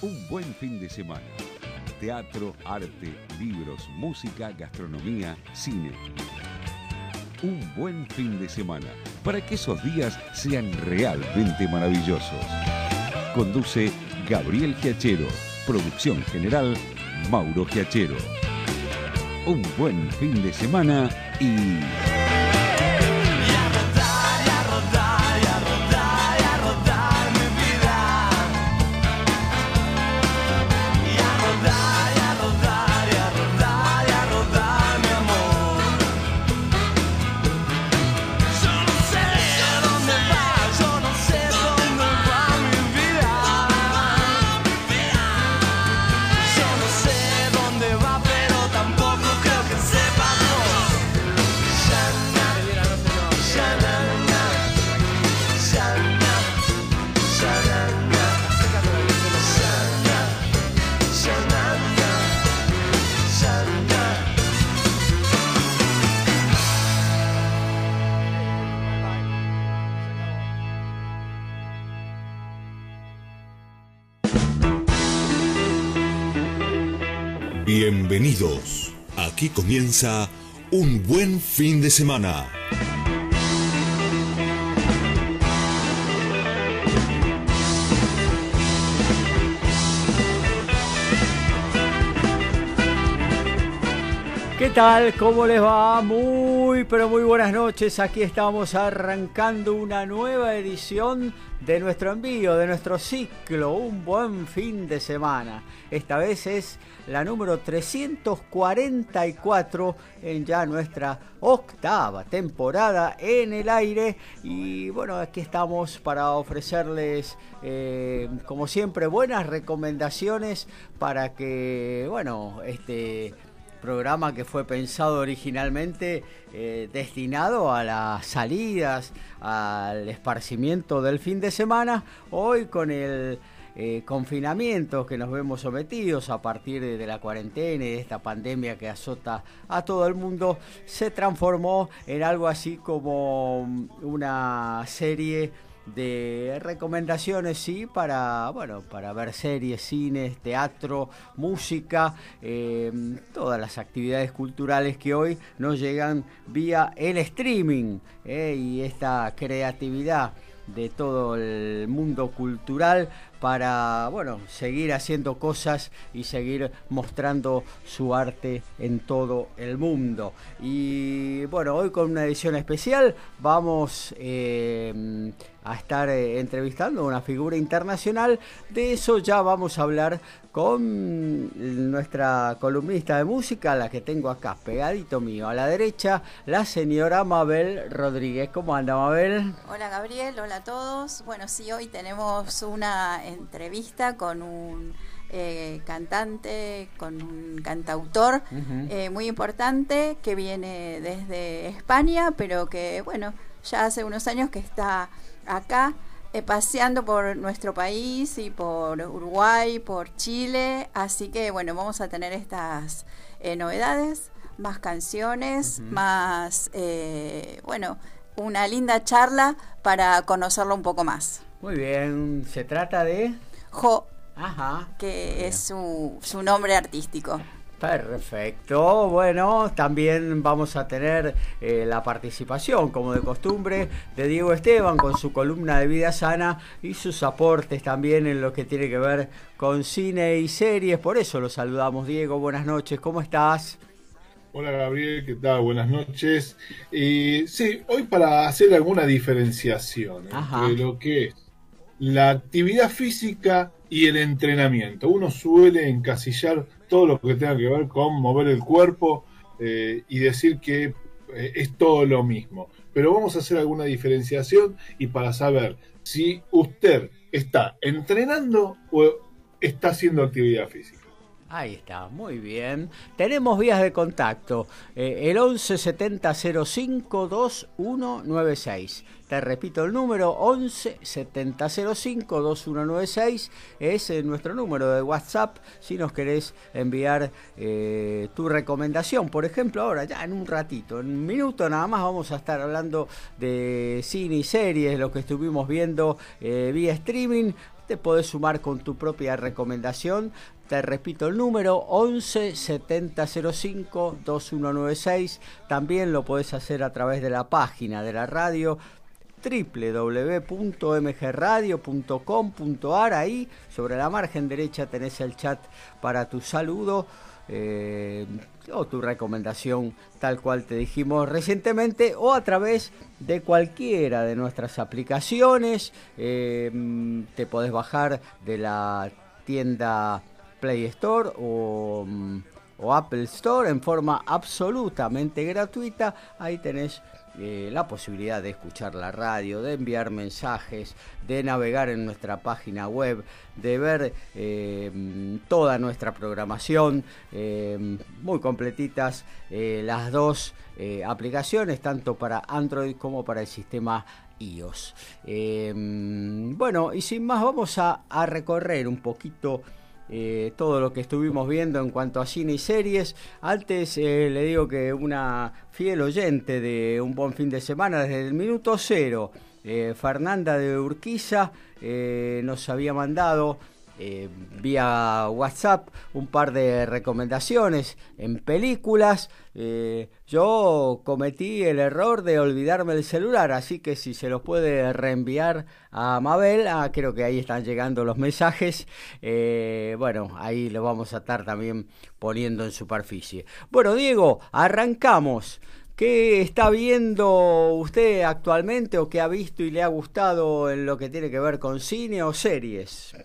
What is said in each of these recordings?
Un buen fin de semana. Teatro, arte, libros, música, gastronomía, cine. Un buen fin de semana para que esos días sean realmente maravillosos. Conduce Gabriel Giachero. Producción general Mauro Giachero. Un buen fin de semana y... comienza un buen fin de semana. ¿Qué tal? ¿Cómo les va? Muy, pero muy buenas noches. Aquí estamos arrancando una nueva edición de nuestro envío, de nuestro ciclo. Un buen fin de semana. Esta vez es la número 344 en ya nuestra octava temporada en el aire. Y bueno, aquí estamos para ofrecerles, eh, como siempre, buenas recomendaciones para que, bueno, este programa que fue pensado originalmente eh, destinado a las salidas, al esparcimiento del fin de semana, hoy con el eh, confinamiento que nos vemos sometidos a partir de, de la cuarentena y de esta pandemia que azota a todo el mundo, se transformó en algo así como una serie de recomendaciones, sí, para, bueno, para ver series, cines, teatro, música, eh, todas las actividades culturales que hoy nos llegan vía el streaming eh, y esta creatividad de todo el mundo cultural para bueno seguir haciendo cosas y seguir mostrando su arte en todo el mundo. Y bueno hoy con una edición especial vamos eh, a estar eh, entrevistando a una figura internacional de eso ya vamos a hablar con nuestra columnista de música, la que tengo acá pegadito mío a la derecha, la señora Mabel Rodríguez. ¿Cómo anda Mabel? Hola Gabriel, hola a todos. Bueno, sí, hoy tenemos una entrevista con un eh, cantante, con un cantautor eh, muy importante que viene desde España, pero que, bueno, ya hace unos años que está acá eh, paseando por nuestro país y por Uruguay, por Chile, así que bueno, vamos a tener estas eh, novedades, más canciones, más, eh, bueno, una linda charla para conocerlo un poco más. Muy bien, se trata de... Jo, Ajá. que es su, su nombre artístico. Perfecto, bueno, también vamos a tener eh, la participación, como de costumbre, de Diego Esteban con su columna de vida sana y sus aportes también en lo que tiene que ver con cine y series. Por eso lo saludamos, Diego. Buenas noches, ¿cómo estás? Hola Gabriel, ¿qué tal? Buenas noches. Eh, sí, hoy para hacer alguna diferenciación Ajá. entre lo que es la actividad física y el entrenamiento. Uno suele encasillar todo lo que tenga que ver con mover el cuerpo eh, y decir que eh, es todo lo mismo. Pero vamos a hacer alguna diferenciación y para saber si usted está entrenando o está haciendo actividad física. Ahí está, muy bien. Tenemos vías de contacto. eh, el 11 70 05 2196. Te repito el número 11 70 05 2196. Es eh, nuestro número de WhatsApp si nos querés enviar eh, tu recomendación. Por ejemplo, ahora ya en un ratito, en un minuto nada más vamos a estar hablando de cine y series, lo que estuvimos viendo eh, vía streaming te podés sumar con tu propia recomendación. Te repito el número 11 7005 2196. También lo podés hacer a través de la página de la radio www.mgradio.com.ar ahí sobre la margen derecha tenés el chat para tu saludo eh, o tu recomendación tal cual te dijimos recientemente o a través de cualquiera de nuestras aplicaciones. Eh, te podés bajar de la tienda Play Store o, o Apple Store en forma absolutamente gratuita. Ahí tenés eh, la posibilidad de escuchar la radio, de enviar mensajes, de navegar en nuestra página web, de ver eh, toda nuestra programación, eh, muy completitas las dos aplicaciones, tanto para Android como para el sistema iOS. bueno, y sin más vamos a, a recorrer un poquito eh, todo lo que estuvimos viendo en cuanto a cine y series. Antes eh, le digo que una fiel oyente de Un Buen Fin de Semana desde el minuto cero, eh, Fernanda de Urquiza, nos había mandado eh, vía WhatsApp un par de recomendaciones en películas. Eh, yo cometí el error de olvidarme el celular, así que si se los puede reenviar a Mabel, ah, creo que ahí están llegando los mensajes. Eh, bueno, ahí lo vamos a estar también poniendo en superficie. Bueno, Diego, arrancamos. ¿Qué está viendo usted actualmente o qué ha visto y le ha gustado en lo que tiene que ver con cine o series?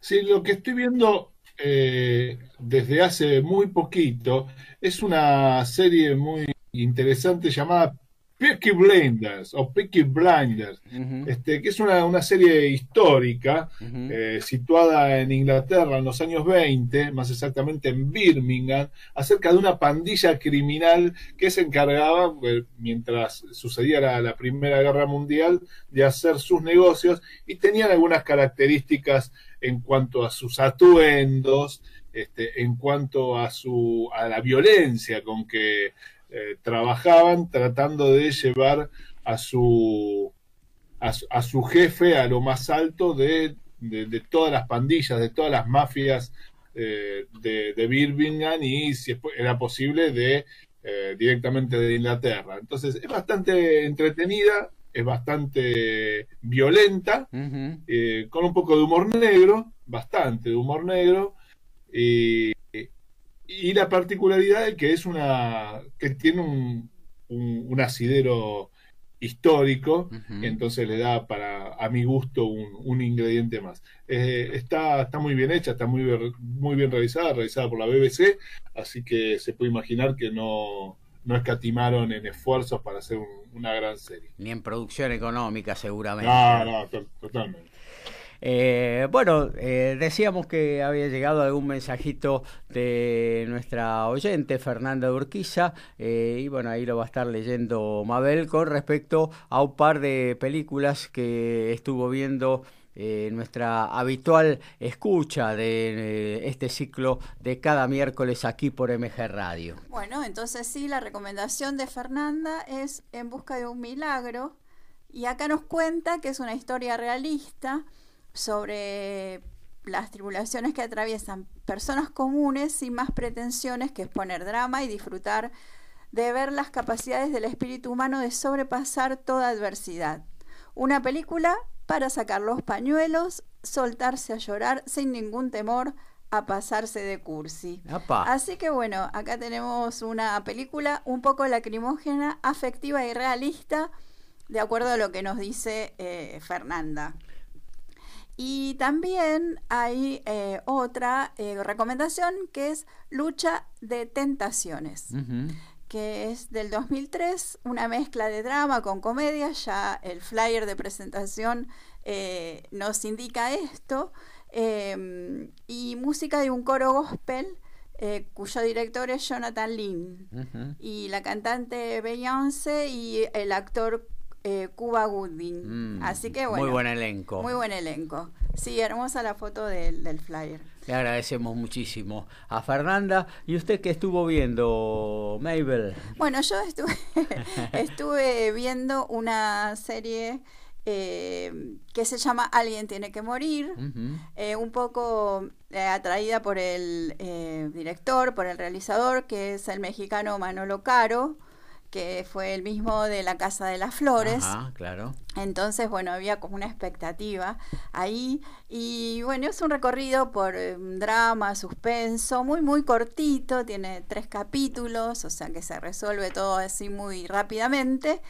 Sí, lo que estoy viendo eh, desde hace muy poquito es una serie muy interesante llamada Peaky Blinders o Peaky Blinders, este, que es una, serie histórica eh, situada en Inglaterra en los años 20, más exactamente en Birmingham, acerca de una pandilla criminal que se encargaba, eh, mientras sucedía la, Primera Guerra Mundial, de hacer sus negocios y tenían algunas características en cuanto a sus atuendos, este, en cuanto a, su, a la violencia con que eh, trabajaban tratando de llevar a su, a, su jefe a lo más alto de, de, todas las pandillas, de todas las mafias eh, de, de, Birmingham y si era posible de eh, directamente de Inglaterra. Entonces es bastante entretenida, es bastante violenta, con un poco de humor negro, bastante de humor negro. Y, y la particularidad es que es una que tiene un, un, asidero histórico, entonces le da para, a mi gusto, un, ingrediente más. Eh, está, está muy bien hecha, está muy, muy bien realizada, realizada por la BBC, así que se puede imaginar que no, no escatimaron en esfuerzos para hacer una gran serie. Ni en producción económica, seguramente. No, no, totalmente. Eh, bueno, eh, decíamos que había llegado algún mensajito de nuestra oyente, Fernanda Urquiza, eh, y bueno, ahí lo va a estar leyendo Mabel con respecto a un par de películas que estuvo viendo nuestra habitual escucha de este ciclo de cada miércoles aquí por MG Radio. Bueno, entonces sí, la recomendación de Fernanda es En Busca de un Milagro, y acá nos cuenta que es una historia realista sobre las tribulaciones que atraviesan personas comunes sin más pretensiones que exponer drama y disfrutar de ver las capacidades del espíritu humano de sobrepasar toda adversidad. Una película para sacar los pañuelos, soltarse a llorar sin ningún temor, a pasarse de cursi. Así que bueno, acá tenemos una película un poco lacrimógena, afectiva y realista, de acuerdo a lo que nos dice eh, Fernanda. Y también hay eh, otra eh, recomendación que es Lucha de Tentaciones, que es del 2003, una mezcla de drama con comedia, ya el flyer de presentación eh, nos indica esto, em, y música de un coro gospel. cuyo director es Jonathan Lynn y la cantante Beyoncé y el actor eh, Cuba Gooding. Mm, Así que bueno. Muy buen elenco. Muy buen elenco. Sí, hermosa la foto del, del flyer. Le agradecemos muchísimo a Fernanda. ¿Y usted qué estuvo viendo, Mabel? Bueno, yo estuve, estuve viendo una serie eh, que se llama Alguien tiene que morir, eh, un poco eh, atraída por el director, por el realizador, que es el mexicano Manolo Caro, que fue el mismo de La Casa de las Flores. claro. Entonces, bueno, había como una expectativa ahí. Y bueno, es un recorrido por drama, suspenso, muy, muy cortito, tiene tres capítulos, o sea que se resuelve todo así muy rápidamente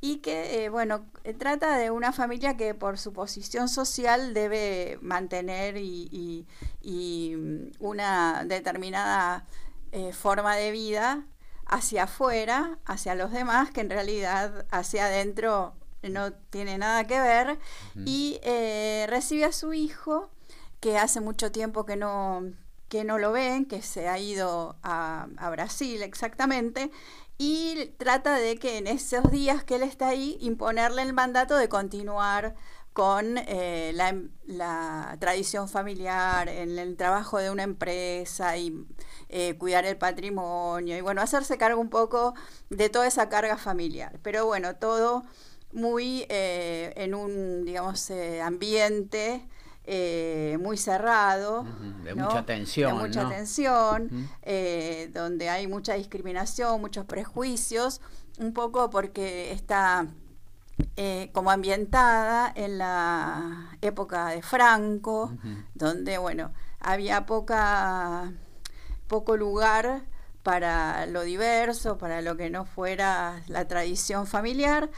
y que, eh, bueno, eh, trata de una familia que por su posición social debe mantener y, mm, una determinada eh, forma de vida hacia afuera, hacia los demás, que en realidad hacia adentro no tiene nada que ver, y recibe a su hijo, que hace mucho tiempo que no, que no lo ven, que se ha ido a, a Brasil exactamente, y trata de que en esos días que él está ahí imponerle el mandato de continuar con eh, la, tradición familiar, en el trabajo de una empresa y eh, cuidar el patrimonio y bueno, hacerse cargo un poco de toda esa carga familiar. Pero bueno, todo muy eh, en un, digamos, ambiente eh, muy cerrado. De mucha tensión. De mucha tensión, eh, donde hay mucha discriminación, muchos prejuicios, un poco porque está eh, como ambientada en la época de Franco, donde, bueno, había poca, poco lugar para lo diverso, para lo que no fuera la tradición familiar.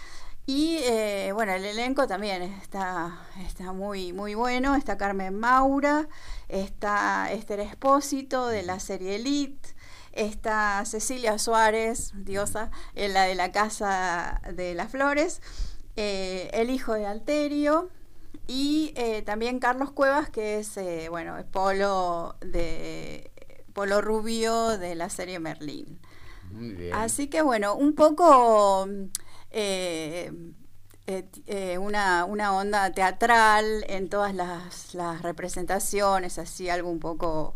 Y eh, bueno, el elenco también está, está muy, muy bueno. Está Carmen Maura, está Esther Espósito de la serie Elite, está Cecilia Suárez, diosa, en la de la Casa de las Flores, eh, el hijo de Alterio, y eh, también Carlos Cuevas, que es bueno, el polo de Polo Rubio de la serie Merlín. Así que bueno, un poco eh, eh, eh, una, una, onda teatral en todas las, representaciones, así algo un poco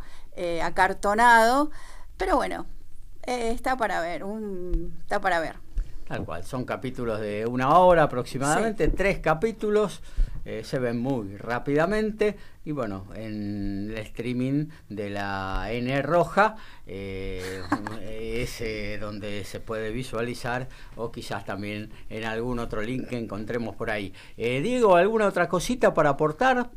acartonado, pero bueno, está para ver, un, está para ver. Tal cual, son capítulos de una hora aproximadamente, tres capítulos. Eh, se ven muy rápidamente y bueno, en el streaming de la N roja eh, es eh, donde se puede visualizar o quizás también en algún otro link que encontremos por ahí. Diego, ¿alguna otra cosita para aportar?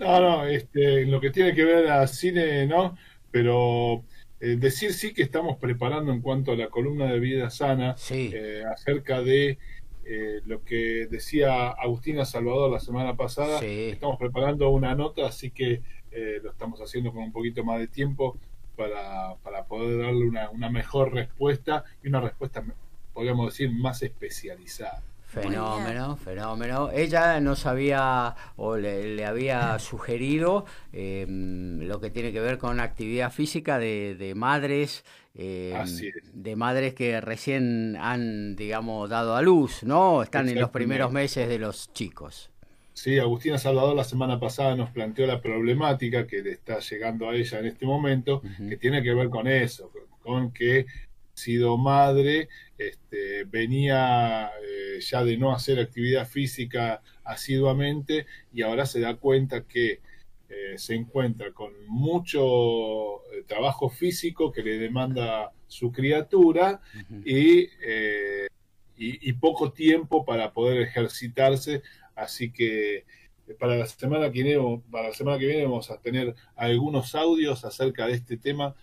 No, no, este, lo que tiene que ver a cine, ¿no? Pero decir sí que estamos preparando en cuanto a la columna de vida sana acerca de eh, lo que decía Agustina Salvador la semana pasada. Estamos preparando una nota, así que eh, lo estamos haciendo con un poquito más de tiempo para, para poder darle una, una mejor respuesta y una respuesta, podríamos decir, más especializada. Fenómeno, fenómeno. Ella nos había o le, había sugerido em, lo que tiene que ver con actividad física de, de madres, em, de madres que recién han, digamos, dado a luz, ¿no? Están en los primeros meses de los chicos. Sí, Agustina Salvador la semana pasada nos planteó la problemática que le está llegando a ella en este momento, que tiene que ver con eso, con que sido madre, este, venía eh, ya de no hacer actividad física asiduamente y ahora se da cuenta que eh, se encuentra con mucho eh, trabajo físico que le demanda su criatura y, y, poco tiempo para poder ejercitarse, así que para la semana que viene, para la semana que viene vamos a tener algunos audios acerca de este tema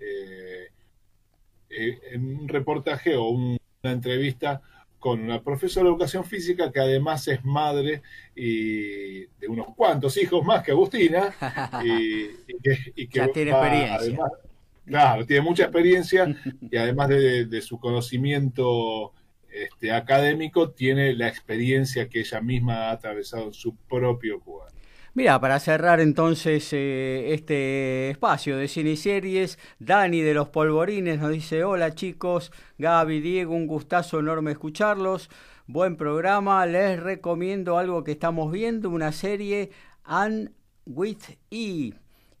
eh, en un reportaje o una entrevista con una profesora de educación física que además es madre y de unos cuantos hijos más que Agustina y, que, ya tiene experiencia. claro, tiene mucha experiencia y además de, su conocimiento este, académico tiene la experiencia que ella misma ha atravesado en su propio cuerpo. Mira, para cerrar entonces eh, este espacio de cine y series, Dani de los Polvorines nos dice, hola chicos, Gaby, Diego, un gustazo enorme escucharlos, buen programa, les recomiendo algo que estamos viendo, una serie Anne with E.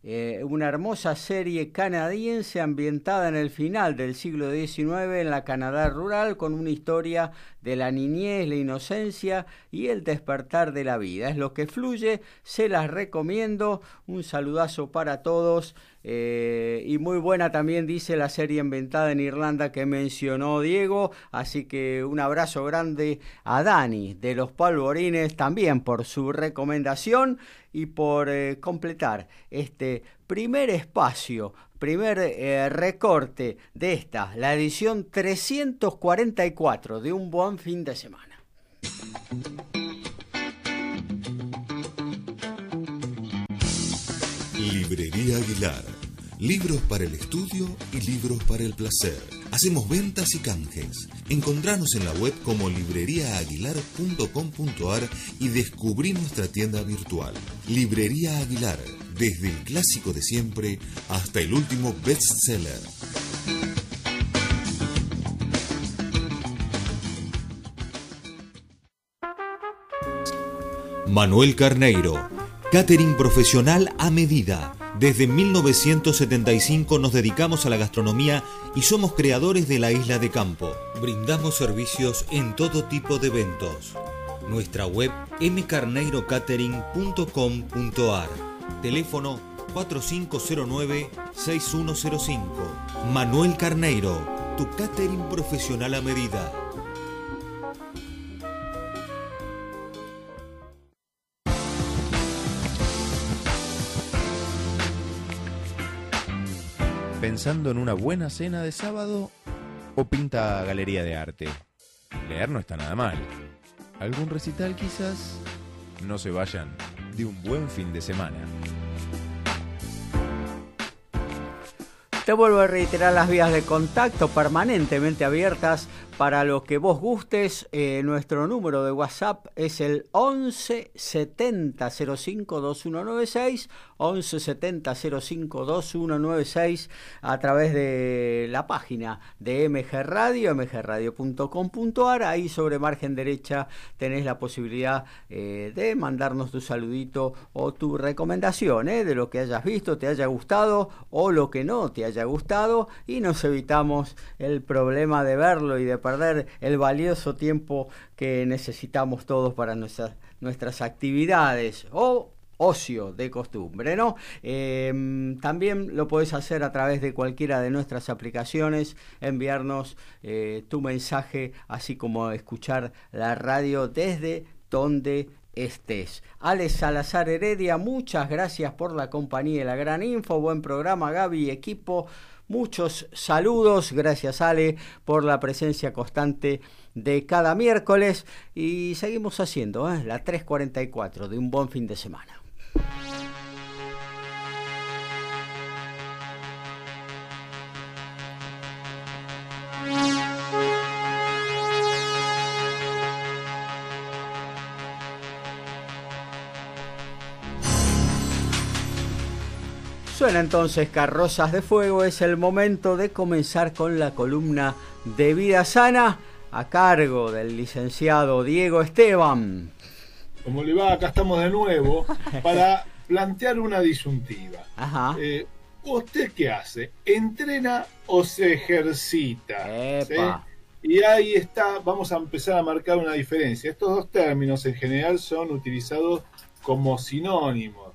Eh, una hermosa serie canadiense ambientada en el final del siglo XIX en la Canadá rural con una historia de la niñez, la inocencia y el despertar de la vida. Es lo que fluye, se las recomiendo. Un saludazo para todos. Eh, y muy buena también dice la serie inventada en Irlanda que mencionó Diego. Así que un abrazo grande a Dani de los Palvorines también por su recomendación y por eh, completar este primer espacio, primer eh, recorte de esta, la edición 344 de un buen fin de semana. Librería Aguilar. Libros para el estudio y libros para el placer. Hacemos ventas y canjes. Encontranos en la web como libreriaaguilar.com.ar y descubrí nuestra tienda virtual. Librería Aguilar, desde el clásico de siempre hasta el último bestseller. Manuel Carneiro, catering profesional a medida desde 1975 nos dedicamos a la gastronomía y somos creadores de la isla de campo. Brindamos servicios en todo tipo de eventos. Nuestra web mcarneirocatering.com.ar. Teléfono 4509-6105. Manuel Carneiro, tu catering profesional a medida. Pensando en una buena cena de sábado o pinta galería de arte. Leer no está nada mal. ¿Algún recital quizás? No se vayan de un buen fin de semana. Te vuelvo a reiterar las vías de contacto permanentemente abiertas para lo que vos gustes. Eh, nuestro número de WhatsApp es el 11 70 05 2196 11 70 05 2196 a través de la página de MG Radio, mgradio.com.ar. Ahí sobre margen derecha tenés la posibilidad eh, de mandarnos tu saludito o tu recomendación eh, de lo que hayas visto, te haya gustado o lo que no te haya gustado y nos evitamos el problema de verlo y de el valioso tiempo que necesitamos todos para nuestras, nuestras actividades o ocio de costumbre, ¿no? Em, también lo puedes hacer a través de cualquiera de nuestras aplicaciones, enviarnos eh, tu mensaje, así como escuchar la radio desde donde estés. Alex Salazar Heredia, muchas gracias por la compañía y la gran info, buen programa Gaby equipo. Muchos saludos, gracias Ale por la presencia constante de cada miércoles y seguimos haciendo ¿eh? la 344 de un buen fin de semana. Suena entonces Carrozas de Fuego, es el momento de comenzar con la columna de Vida Sana a cargo del licenciado Diego Esteban. Como le va? Acá estamos de nuevo para plantear una disyuntiva. Ajá. Eh, ¿Usted qué hace? ¿Entrena o se ejercita? Y ahí está, vamos a empezar a marcar una diferencia. Estos dos términos en general son utilizados como sinónimos.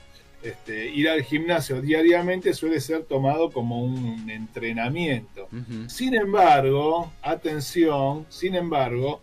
Este, ir al gimnasio diariamente suele ser tomado como un entrenamiento. Sin embargo, atención, sin embargo,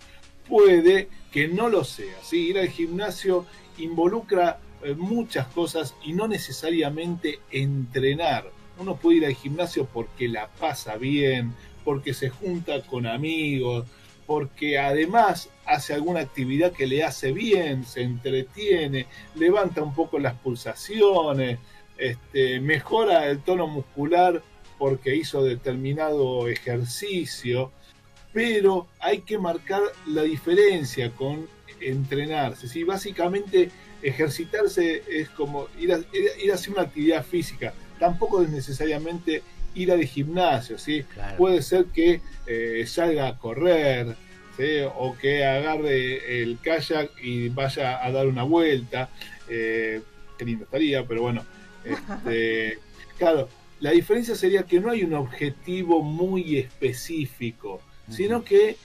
puede que no lo sea. ¿sí? Ir al gimnasio involucra eh, muchas cosas y no necesariamente entrenar. Uno puede ir al gimnasio porque la pasa bien, porque se junta con amigos, porque además hace alguna actividad que le hace bien, se entretiene, levanta un poco las pulsaciones, este, mejora el tono muscular porque hizo determinado ejercicio, pero hay que marcar la diferencia con entrenarse. ¿sí? Básicamente ejercitarse es como ir a, ir a hacer una actividad física, tampoco es necesariamente ir al gimnasio, ¿sí? Puede ser que eh, salga a correr, o que agarre el kayak y vaya a dar una vuelta. Eh, qué lindo estaría, pero bueno. Este, claro, la diferencia sería que no hay un objetivo muy específico, sino que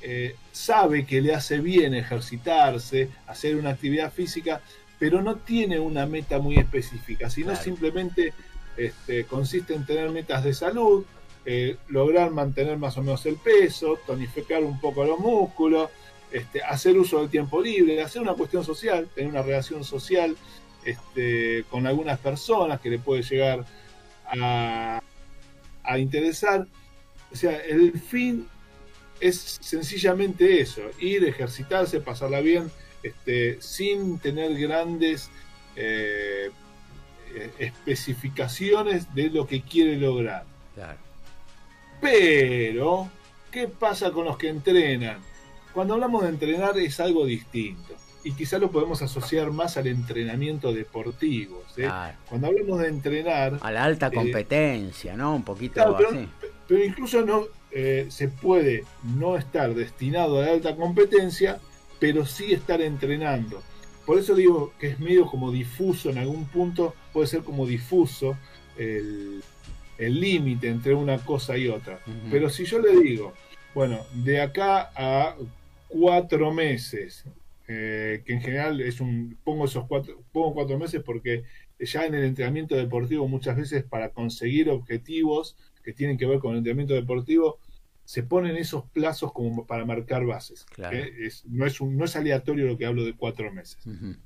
eh, sabe que le hace bien ejercitarse, hacer una actividad física, pero no tiene una meta muy específica, sino simplemente este, consiste en tener metas de salud, eh, lograr mantener más o menos el peso, tonificar un poco los músculos, este, hacer uso del tiempo libre, hacer una cuestión social, tener una relación social este, con algunas personas que le puede llegar a, interesar. O sea, el fin es sencillamente eso, ir, ejercitarse, pasarla bien, sin tener grandes eh, especificaciones de lo que quiere lograr. Pero, ¿qué pasa con los que entrenan? Cuando hablamos de entrenar es algo distinto y quizás lo podemos asociar más al entrenamiento deportivo. Cuando hablamos de entrenar... A la alta eh, competencia, ¿no? Un poquito así. Pero incluso no eh, se puede no estar destinado a la alta competencia, pero sí estar entrenando. Por eso digo que es medio como difuso en algún punto, puede ser como difuso el límite entre una cosa y otra. Pero si yo le digo, bueno, de acá a cuatro meses, eh, que en general es un, pongo esos cuatro, pongo cuatro meses porque ya en el entrenamiento deportivo muchas veces para conseguir objetivos que tienen que ver con el entrenamiento deportivo, se ponen esos plazos como para marcar bases. Es, no, es un, no es aleatorio lo que hablo de cuatro meses,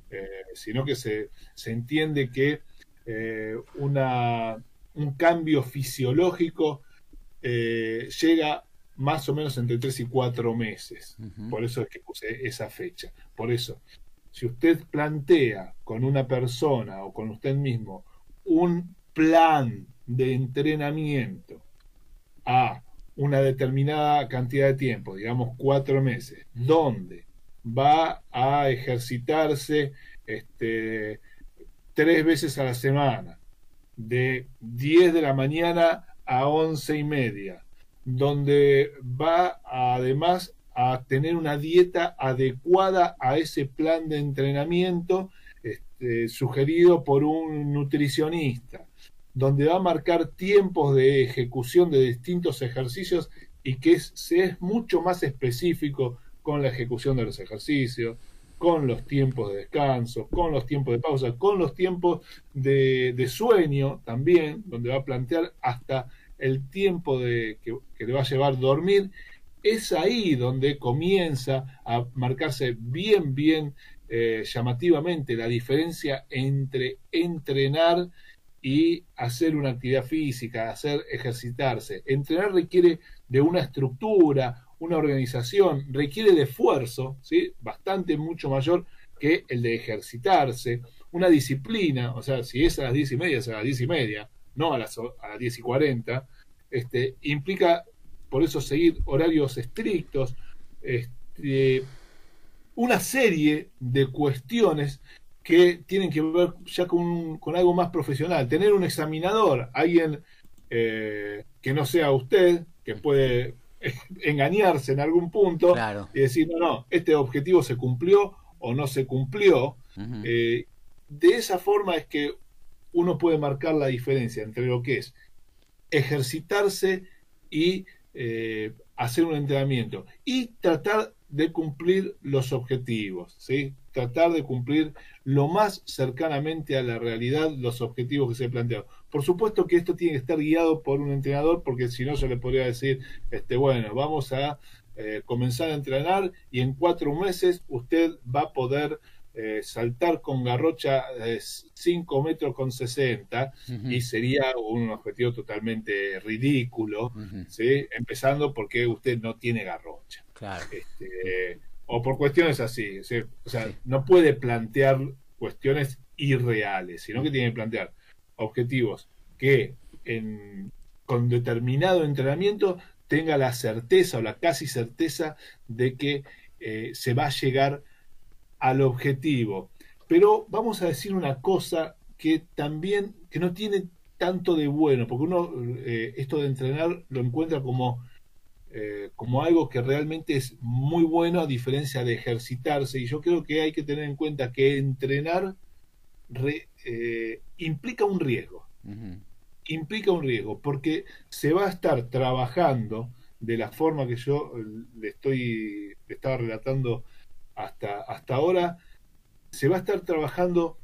eh, sino que se, se entiende que eh, una, un cambio fisiológico llega más o menos entre tres y cuatro meses. Por eso es que puse esa fecha. Por eso, si usted plantea con una persona o con usted mismo un plan de entrenamiento a una determinada cantidad de tiempo, digamos cuatro meses, donde va a ejercitarse este, tres veces a la semana, de 10 de la mañana a once y media, donde va además a tener una dieta adecuada a ese plan de entrenamiento este, sugerido por un nutricionista, donde va a marcar tiempos de ejecución de distintos ejercicios y que se es mucho más específico con la ejecución de los ejercicios, con los tiempos de descanso, con los tiempos de pausa, con los tiempos de, sueño también, donde va a plantear hasta el tiempo de, que, le va a llevar dormir, es ahí donde comienza a marcarse bien, bien eh, llamativamente la diferencia entre entrenar y hacer una actividad física, hacer ejercitarse. Entrenar requiere de una estructura, una organización, requiere de esfuerzo, ¿sí? bastante mucho mayor que el de ejercitarse, una disciplina, o sea, si es a las diez y media, es a las diez y media, no a las, a las 10 y 40, este, implica por eso seguir horarios estrictos, este, una serie de cuestiones que tienen que ver ya con, algo más profesional. Tener un examinador, alguien eh, que no sea usted, que puede engañarse en algún punto y decir, no, no, este objetivo se cumplió o no se cumplió. Eh, de esa forma es que uno puede marcar la diferencia entre lo que es ejercitarse y eh, hacer un entrenamiento y tratar de cumplir los objetivos, ¿sí? Tratar de cumplir lo más cercanamente a la realidad los objetivos que se planteado. Por supuesto que esto tiene que estar guiado por un entrenador, porque si no, yo le podría decir, este, bueno, vamos a eh, comenzar a entrenar y en cuatro meses usted va a poder eh, saltar con garrocha 5 metros con 60 y sería un objetivo totalmente ridículo, ¿sí? empezando porque usted no tiene garrocha. Este, o por cuestiones así, o sea, no puede plantear cuestiones irreales, sino que tiene que plantear objetivos que en, con determinado entrenamiento tenga la certeza o la casi certeza de que eh, se va a llegar al objetivo. Pero vamos a decir una cosa que también, que no tiene tanto de bueno, porque uno eh, esto de entrenar lo encuentra como, eh, como algo que realmente es muy bueno a diferencia de ejercitarse. Y yo creo que hay que tener en cuenta que entrenar eh, implica un riesgo. Implica un riesgo, porque se va a estar trabajando de la forma que yo le estoy le estaba relatando hasta, hasta ahora, se va a estar trabajando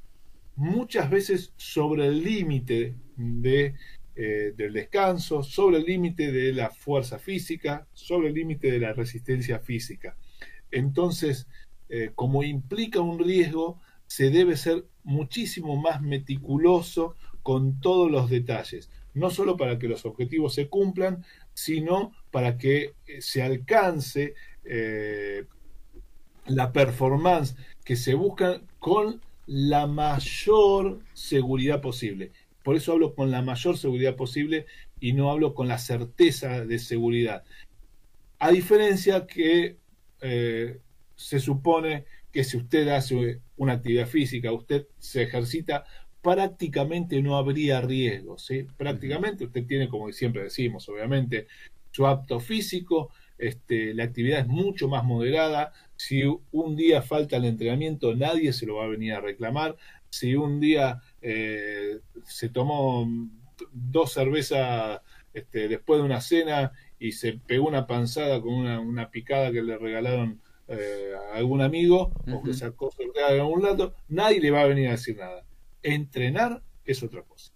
muchas veces sobre el límite de, eh, del descanso, sobre el límite de la fuerza física, sobre el límite de la resistencia física. Entonces, eh, como implica un riesgo, se debe ser muchísimo más meticuloso con todos los detalles, no solo para que los objetivos se cumplan, sino para que eh, se alcance la performance que se busca con la mayor seguridad posible. Por eso hablo con la mayor seguridad posible y no hablo con la certeza de seguridad. A diferencia que eh, se supone que si usted hace una actividad física, usted se ejercita, prácticamente no habría riesgo. ¿sí? Prácticamente usted tiene, como siempre decimos, obviamente, su apto físico, este, la actividad es mucho más moderada, si un día falta el entrenamiento, nadie se lo va a venir a reclamar. Si un día eh, se tomó dos cervezas este, después de una cena y se pegó una panzada con una, picada que le regalaron eh, a algún amigo o que sacó de algún lado, nadie le va a venir a decir nada. Entrenar es otra cosa.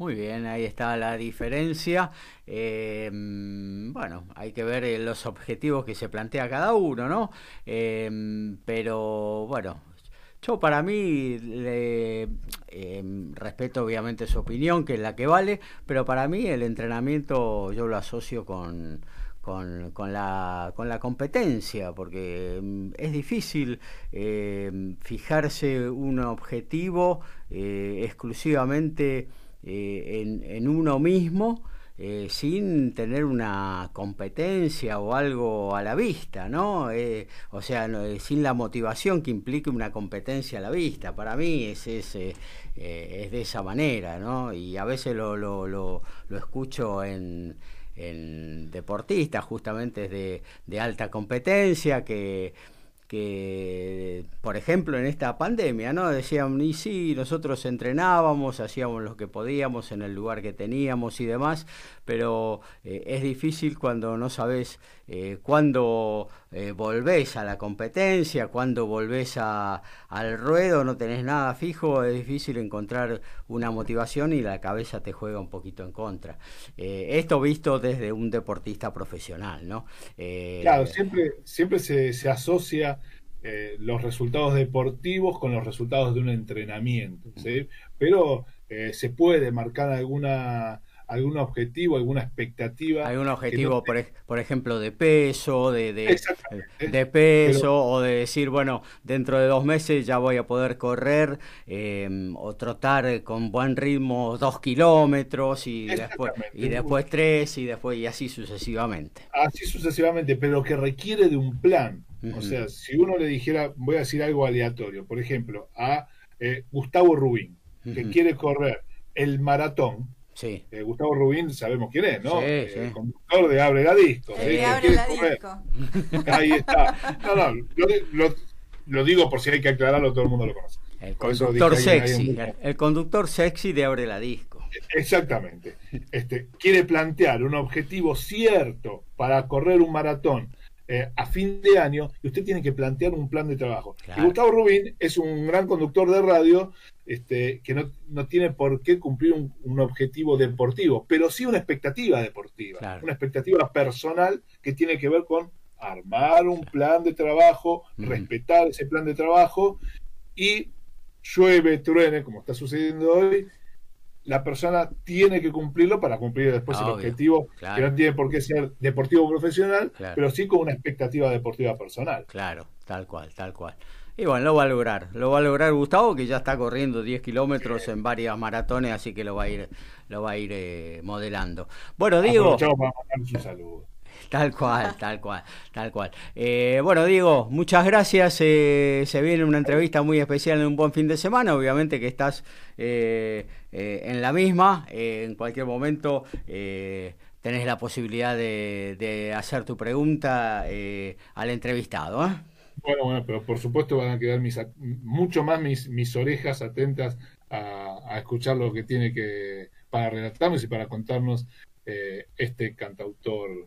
Muy bien, ahí está la diferencia. Eh, bueno, hay que ver los objetivos que se plantea cada uno, ¿no? Eh, pero bueno, yo para mí le, respeto obviamente su opinión, que es la que vale, pero para mí el entrenamiento yo lo asocio con, con, la, con la competencia, porque mm, es difícil fijarse un objetivo exclusivamente eh, en, en, uno mismo eh, sin tener una competencia o algo a la vista, ¿no? Eh, o sea, sin la motivación que implique una competencia a la vista. Para mí es, es, es de esa manera, ¿no? Y a veces lo, lo, lo, lo escucho en, en deportistas justamente de, de alta competencia que que, por ejemplo, en esta pandemia, ¿no? Decían, y sí, nosotros entrenábamos, hacíamos lo que podíamos en el lugar que teníamos y demás, pero eh, es difícil cuando no sabes eh, cuándo eh, volvés a la competencia, cuándo volvés a, al ruedo, no tenés nada fijo, es difícil encontrar una motivación y la cabeza te juega un poquito en contra. esto visto desde un deportista profesional, ¿no? claro, siempre, siempre se, se asocia los resultados deportivos con los resultados de un entrenamiento, ¿sí? pero se puede marcar alguna algún objetivo, alguna expectativa. Algún objetivo, por, por, ejemplo, de peso, de, de, peso, o de decir, bueno, dentro de dos meses ya voy a poder correr em, o trotar con buen ritmo dos kilómetros y después, y después tres y después y así sucesivamente. Así sucesivamente, pero que requiere de un plan. O sea, si uno le dijera, voy a decir algo aleatorio, por ejemplo, a eh, Gustavo Rubín, que quiere correr el maratón, Sí. Eh, Gustavo Rubín, sabemos quién es, ¿no? Eh, el conductor de Abre la Disco. Abre la Disco. Ahí está. No, no, lo, lo, digo por si hay que aclararlo, todo el mundo lo conoce. El conductor sexy, el conductor sexy de Abre la Disco. Exactamente. Este, quiere plantear un objetivo cierto para correr un maratón eh, a fin de año y usted tiene que plantear un plan de trabajo. Y Gustavo Rubín es un gran conductor de radio este, que no, tiene por qué cumplir un, objetivo deportivo, pero sí una expectativa deportiva, una expectativa personal que tiene que ver con armar un plan de trabajo, respetar ese plan de trabajo y llueve, truene, como está sucediendo hoy, la persona tiene que cumplirlo para cumplir después el objetivo, que no tiene por qué ser deportivo profesional, pero sí con una expectativa deportiva personal. Claro, tal cual, tal cual. Y bueno, lo va a lograr, lo va a lograr Gustavo, que ya está corriendo 10 kilómetros en varias maratones, así que lo va a ir, lo va a ir eh, modelando. Bueno, Diego. Tal cual, tal cual, tal cual. Eh, bueno, Diego, muchas gracias. Eh, se viene una entrevista muy especial en un buen fin de semana. Obviamente que estás eh, en la misma. en cualquier momento tenés la posibilidad de, hacer tu pregunta al entrevistado. Bueno, bueno, pero por supuesto van a quedar mucho más mis, orejas atentas a, a escuchar lo que tiene que para relatarnos y para contarnos este cantautor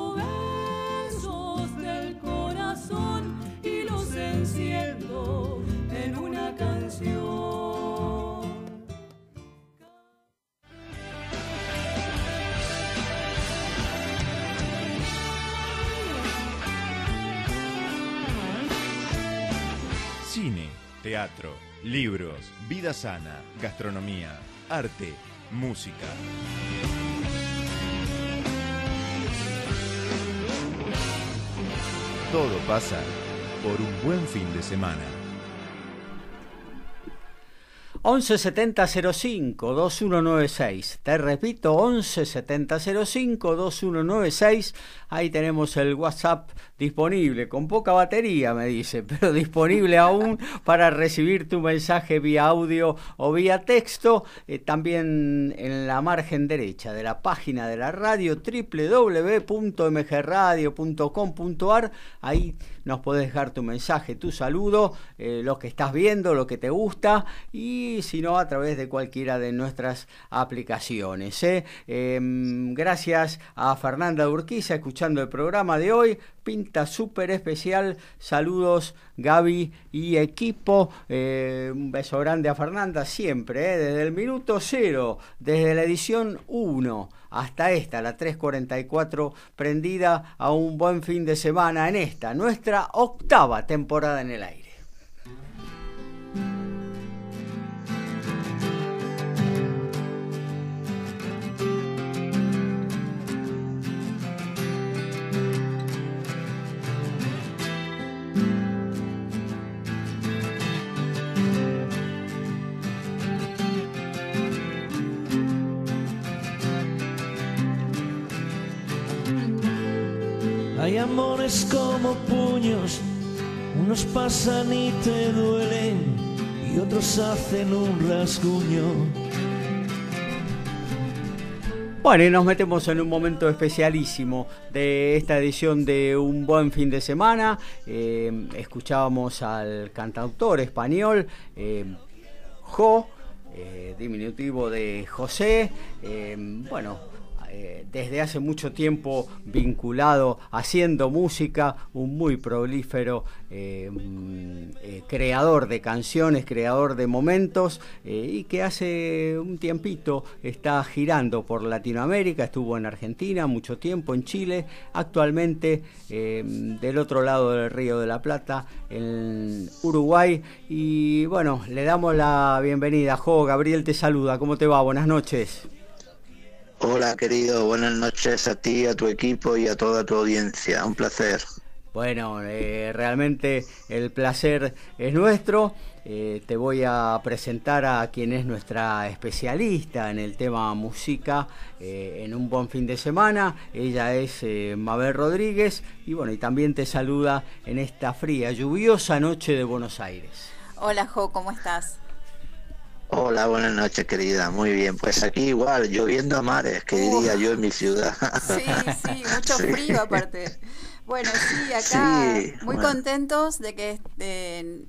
Teatro, libros, vida sana, gastronomía, arte, música. Todo pasa por un buen fin de semana. 11 70 05 2196. Te repito, 11 70 05 2196. Ahí tenemos el WhatsApp disponible, con poca batería, me dice, pero disponible aún para recibir tu mensaje vía audio o vía texto. Eh, también en la margen derecha de la página de la radio www.mgradio.com.ar. Ahí nos podés dejar tu mensaje, tu saludo, eh, lo que estás viendo, lo que te gusta y si no a través de cualquiera de nuestras aplicaciones. ¿eh? Em, gracias a Fernanda Urquiza escuchando el programa de hoy pinta súper especial. Saludos Gaby y equipo. Eh, un beso grande a Fernanda siempre, eh, desde el minuto cero, desde la edición 1 hasta esta, la 344, prendida a un buen fin de semana en esta, nuestra octava temporada en el aire. Hay amores como puños, unos pasan y te duelen y otros hacen un rasguño. Bueno, y nos metemos en un momento especialísimo de esta edición de Un Buen Fin de Semana. Eh, escuchábamos al cantautor español eh, Jo, eh, diminutivo de José. bueno, eh, desde hace mucho tiempo vinculado haciendo música, un muy prolífero eh, mm, eh, creador de canciones, creador de momentos y que hace un tiempito está girando por Latinoamérica, estuvo en Argentina mucho tiempo, en Chile, actualmente del otro lado del Río de la Plata, en Uruguay y bueno, le damos la bienvenida. Jo, Gabriel te saluda, ¿cómo te va? Buenas noches. Hola querido, buenas noches a ti, a tu equipo y a toda tu audiencia. Un placer. Bueno, eh, realmente el placer es nuestro. Eh, te voy a presentar a quien es nuestra especialista en el tema música eh, en un buen fin de semana. Ella es Mabel Rodríguez y bueno, y también te saluda en esta fría, lluviosa noche de Buenos Aires. Hola Jo, ¿cómo estás? Hola, buenas noches, querida. Muy bien. Pues aquí igual, lloviendo a mares, que diría yo en mi ciudad. Sí, sí, mucho frío aparte. Bueno, sí, acá muy contentos de que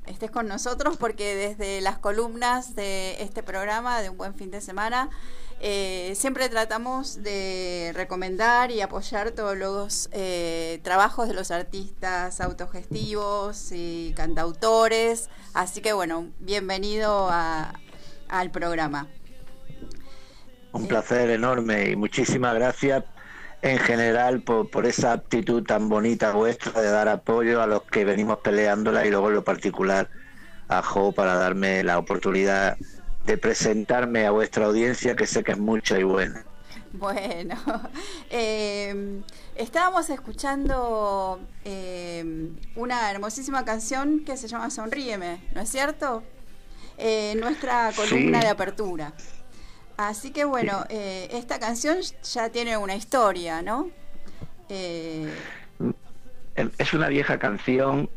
estés con nosotros porque desde las columnas de este programa de Un Buen Fin de Semana eh, siempre tratamos de recomendar y apoyar todos los eh, trabajos de los artistas autogestivos y cantautores. Así que bueno, bienvenido a, al programa. Un placer enorme y muchísimas gracias en general por, esa actitud tan bonita vuestra de dar apoyo a los que venimos peleándola y luego en lo particular a Jo para darme la oportunidad de presentarme a vuestra audiencia, que sé que es mucha y buena. Bueno, eh, estábamos escuchando eh, una hermosísima canción que se llama Sonríeme, ¿no es cierto? Eh, nuestra columna de apertura. Así que bueno, eh, esta canción ya tiene una historia, ¿no? Eh, es una vieja canción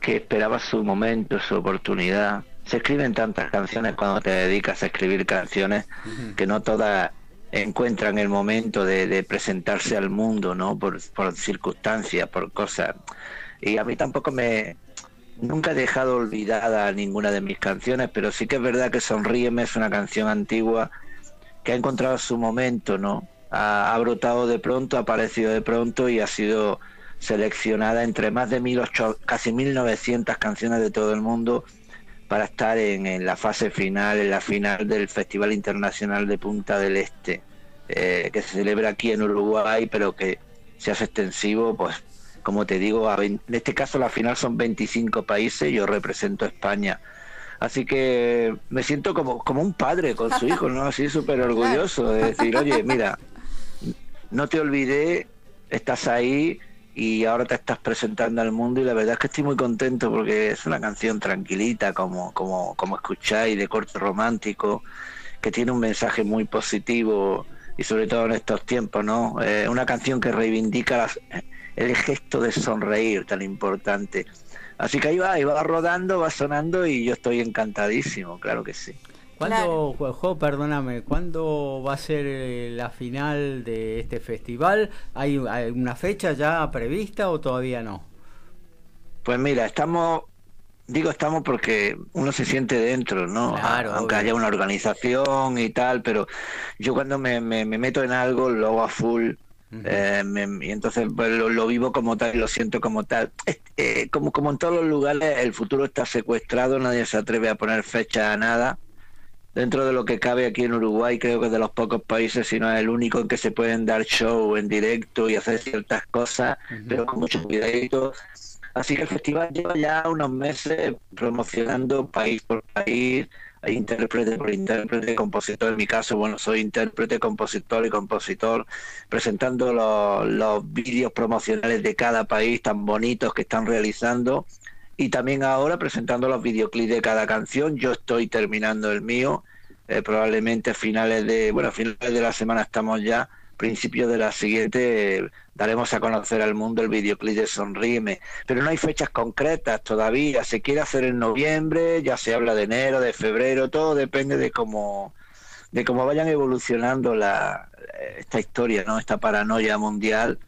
que esperaba su momento, su oportunidad. Se escriben tantas canciones cuando te dedicas a escribir canciones que no todas encuentran el momento de, presentarse al mundo, ¿no? Por, por circunstancias, por cosas. Y a mí tampoco me... Nunca he dejado olvidada ninguna de mis canciones, pero sí que es verdad que Sonríeme es una canción antigua que ha encontrado su momento, ¿no? Ha, brotado de pronto, ha aparecido de pronto y ha sido seleccionada entre más de mil ocho, casi 1900 canciones de todo el mundo para estar en, la fase final, en la final del Festival Internacional de Punta del Este, eh, que se celebra aquí en Uruguay, pero que se hace extensivo, pues como te digo, en este caso la final son 25 países, yo represento a España. Así que me siento como, como un padre con su hijo, ¿no? Así súper orgulloso de decir, oye, mira, no te olvidé, estás ahí, y ahora te estás presentando al mundo y la verdad es que estoy muy contento porque es una canción tranquilita como como como escucháis de corte romántico que tiene un mensaje muy positivo y sobre todo en estos tiempos no eh, una canción que reivindica el gesto de sonreír tan importante así que ahí va, ahí va rodando va sonando y yo estoy encantadísimo claro que sí ¿Cuándo, perdóname, cuándo va a ser eh, la final de este festival? ¿Hay, una fecha ya prevista o todavía no? Pues mira, estamos, digo estamos porque uno se siente dentro, ¿no? Claro, Aunque haya una organización y tal, pero yo cuando me, me, meto en algo lo hago a full. Eh, y entonces pues, lo, vivo como tal y lo siento como tal. Eh, como, como en todos los lugares, el futuro está secuestrado, nadie se atreve a poner fecha a nada dentro de lo que cabe aquí en Uruguay, creo que es de los pocos países, si no es el único en que se pueden dar show en directo y hacer ciertas cosas, pero con mucho cuidadito. Así que el festival lleva ya unos meses promocionando país por país, intérprete por intérprete, compositor. En mi caso, bueno, soy intérprete, compositor y compositor, presentando los, los vídeos promocionales de cada país tan bonitos que están realizando y también ahora presentando los videoclips de cada canción. Yo estoy terminando el mío, eh, probablemente a finales de, bueno, a finales de la semana estamos ya, principios de la siguiente daremos a conocer al mundo el videoclip de Sonríeme, pero no hay fechas concretas todavía, se quiere hacer en noviembre, ya se habla de enero, de febrero, todo depende de cómo de cómo vayan evolucionando la esta historia, ¿no? Esta paranoia mundial,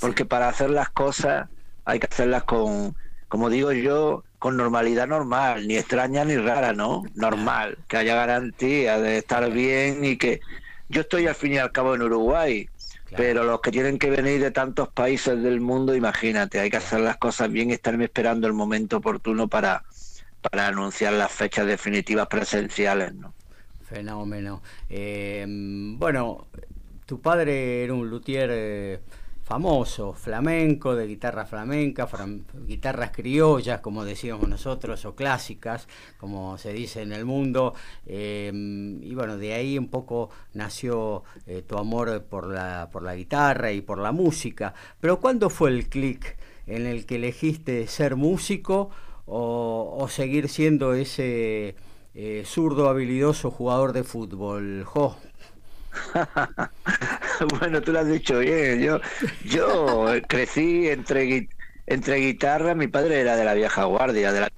porque para hacer las cosas hay que hacerlas con como digo yo, con normalidad normal, ni extraña ni rara, ¿no? Normal, que haya garantía de estar bien y que yo estoy al fin y al cabo en Uruguay, pero los que tienen que venir de tantos países del mundo, imagínate, hay que hacer las cosas bien y estarme esperando el momento oportuno para, para anunciar las fechas definitivas presenciales, ¿no? Fenómeno. Eh, bueno, tu padre era un luthier... Eh, famoso, flamenco, de guitarra flamenca, guitarras criollas, como decíamos nosotros, o clásicas, como se dice en el mundo. Em, y bueno, de ahí un poco nació eh, tu amor por la, por la guitarra y por la música. Pero ¿cuándo fue el clic en el que elegiste ser músico o, seguir siendo ese eh, zurdo habilidoso jugador de fútbol? Jo, bueno, tú lo has dicho bien. Yo, yo crecí entre, entre guitarra, mi padre era de la vieja guardia, de la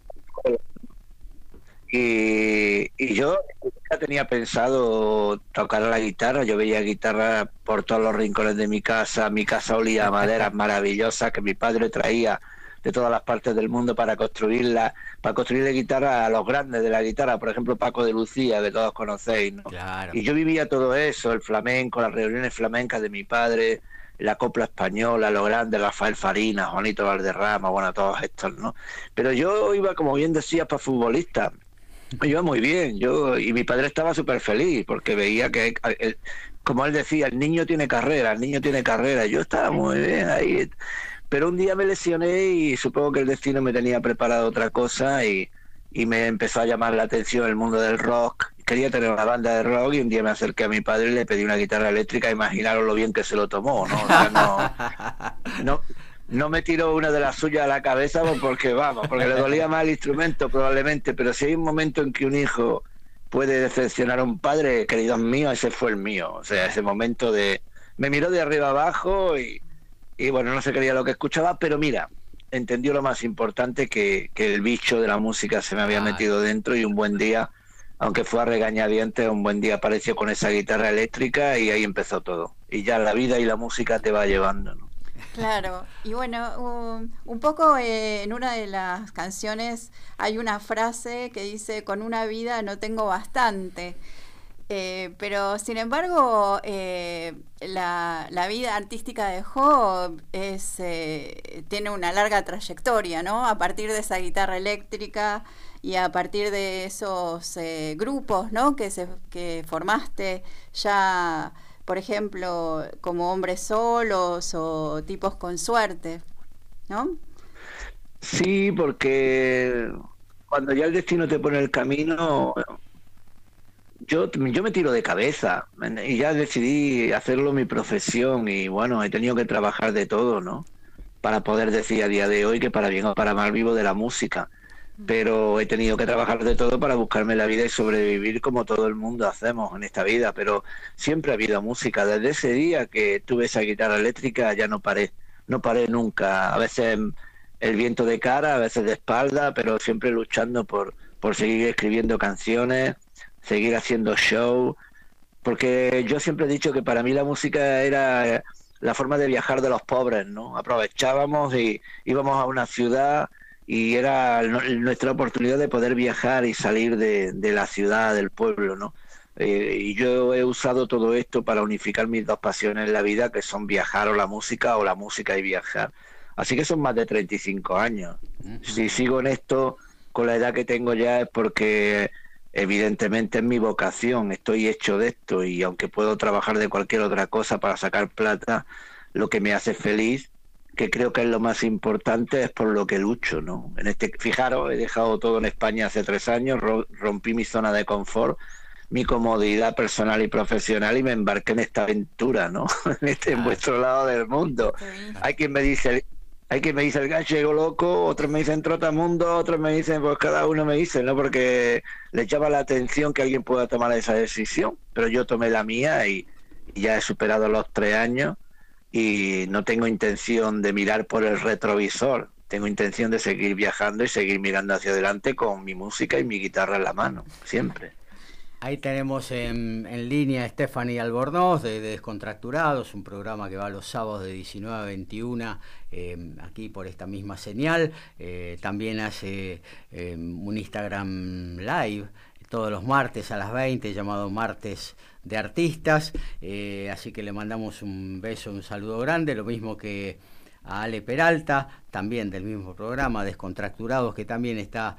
y, y yo ya tenía pensado tocar la guitarra, yo veía guitarra por todos los rincones de mi casa, mi casa olía a maderas maravillosas que mi padre traía de todas las partes del mundo para construirla, para construir la guitarra a los grandes de la guitarra, por ejemplo Paco de Lucía, que todos conocéis, ¿no? Y yo vivía todo eso, el flamenco, las reuniones flamencas de mi padre, la copla española, lo grande, Rafael Farina, Juanito Valderrama, bueno, todos estos, ¿no? Pero yo iba, como bien decías, para futbolista. Iba muy bien, yo y mi padre estaba súper feliz porque veía que, como él decía, el niño tiene carrera, el niño tiene carrera. Yo estaba muy bien ahí. Pero un día me lesioné y supongo que el destino me tenía preparado otra cosa y, me empezó a llamar la atención el mundo del rock, quería tener una banda de rock y un día me acerqué a mi padre y le pedí una guitarra eléctrica, imaginaros lo bien que se lo tomó, ¿no? no, no, me tiró una de las suyas a la cabeza porque, vamos, porque le dolía más el instrumento probablemente, pero si hay un momento en que un hijo puede decepcionar a un padre, queridos míos, ese fue el mío, o sea, ese momento de... Me miró de arriba abajo y, y bueno, no se creía lo que escuchaba, pero mira, entendió lo más importante que, que el bicho de la música se me había metido dentro y un buen día aunque fue a regañadientes, un buen día apareció con esa guitarra eléctrica y ahí empezó todo. Y ya la vida y la música te va llevando. ¿no? Claro, y bueno, un, poco eh, en una de las canciones hay una frase que dice, con una vida no tengo bastante. Eh, pero sin embargo, eh, la, vida artística de Job es, tiene una larga trayectoria, ¿no? A partir de esa guitarra eléctrica, y a partir de esos eh, grupos ¿no? que, se, que formaste ya, por ejemplo, como hombres solos o tipos con suerte, ¿no? Sí, porque cuando ya el destino te pone el camino, yo, yo me tiro de cabeza y ya decidí hacerlo mi profesión y bueno, he tenido que trabajar de todo, ¿no? Para poder decir a día de hoy que para bien o para mal vivo de la música pero he tenido que trabajar de todo para buscarme la vida y sobrevivir como todo el mundo hacemos en esta vida, pero siempre ha habido música. Desde ese día que tuve esa guitarra eléctrica ya no paré, no paré nunca. A veces el viento de cara, a veces de espalda, pero siempre luchando por, por seguir escribiendo canciones, seguir haciendo show, porque yo siempre he dicho que para mí la música era la forma de viajar de los pobres, ¿no? Aprovechábamos y íbamos a una ciudad y era nuestra oportunidad de poder viajar y salir de, la ciudad, del pueblo, ¿no? Eh, y yo he usado todo esto para unificar mis dos pasiones en la vida, que son viajar o la música, o la música y viajar. Así que son más de 35 años. Si sigo en esto con la edad que tengo ya es porque evidentemente es mi vocación, estoy hecho de esto y aunque puedo trabajar de cualquier otra cosa para sacar plata, lo que me hace feliz que creo que es lo más importante, es por lo que lucho, ¿no? En este, fijaros, he dejado todo en España hace tres años, rompí mi zona de confort, mi comodidad personal y profesional y me embarqué en esta aventura, ¿no? en este en vuestro lado del mundo. Hay quien me dice, hay quien me dice el gallego loco, otros me dicen trotamundo, otros me dicen, pues cada uno me dice, ¿no? Porque le llama la atención que alguien pueda tomar esa decisión, pero yo tomé la mía y ya he superado los tres años y no tengo intención de mirar por el retrovisor. Tengo intención de seguir viajando y seguir mirando hacia adelante con mi música y mi guitarra en la mano, siempre. Ahí tenemos en, línea a Stephanie Albornoz de, Descontracturados, un programa que va los sábados de 19 a 21 em, aquí por esta misma señal. Eh, también hace em, un Instagram Live todos los martes a las 20 llamado Martes de artistas, eh, así que le mandamos un beso, un saludo grande, lo mismo que a Ale Peralta, también del mismo programa, Descontracturados, que también está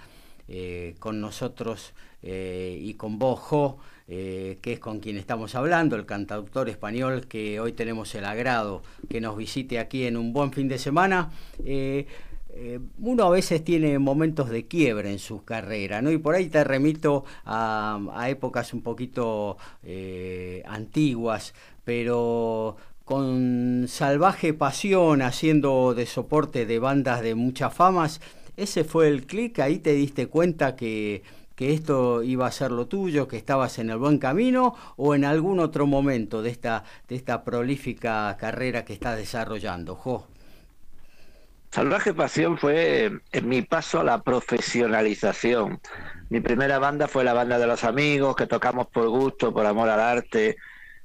eh, con nosotros y con vos, Jo, que es con quien estamos hablando, el cantautor español que hoy tenemos el agrado que nos visite aquí en un buen fin de semana. Eh, uno a veces tiene momentos de quiebre en su carrera, ¿no? Y por ahí te remito a, épocas un poquito eh, antiguas, pero con salvaje pasión, haciendo de soporte de bandas de muchas famas, ese fue el clic, ahí te diste cuenta que, que esto iba a ser lo tuyo, que estabas en el buen camino, o en algún otro momento de esta, de esta prolífica carrera que estás desarrollando, Jo. Salvaje Pasión fue en mi paso a la profesionalización. Mi primera banda fue la banda de los amigos, que tocamos por gusto, por amor al arte,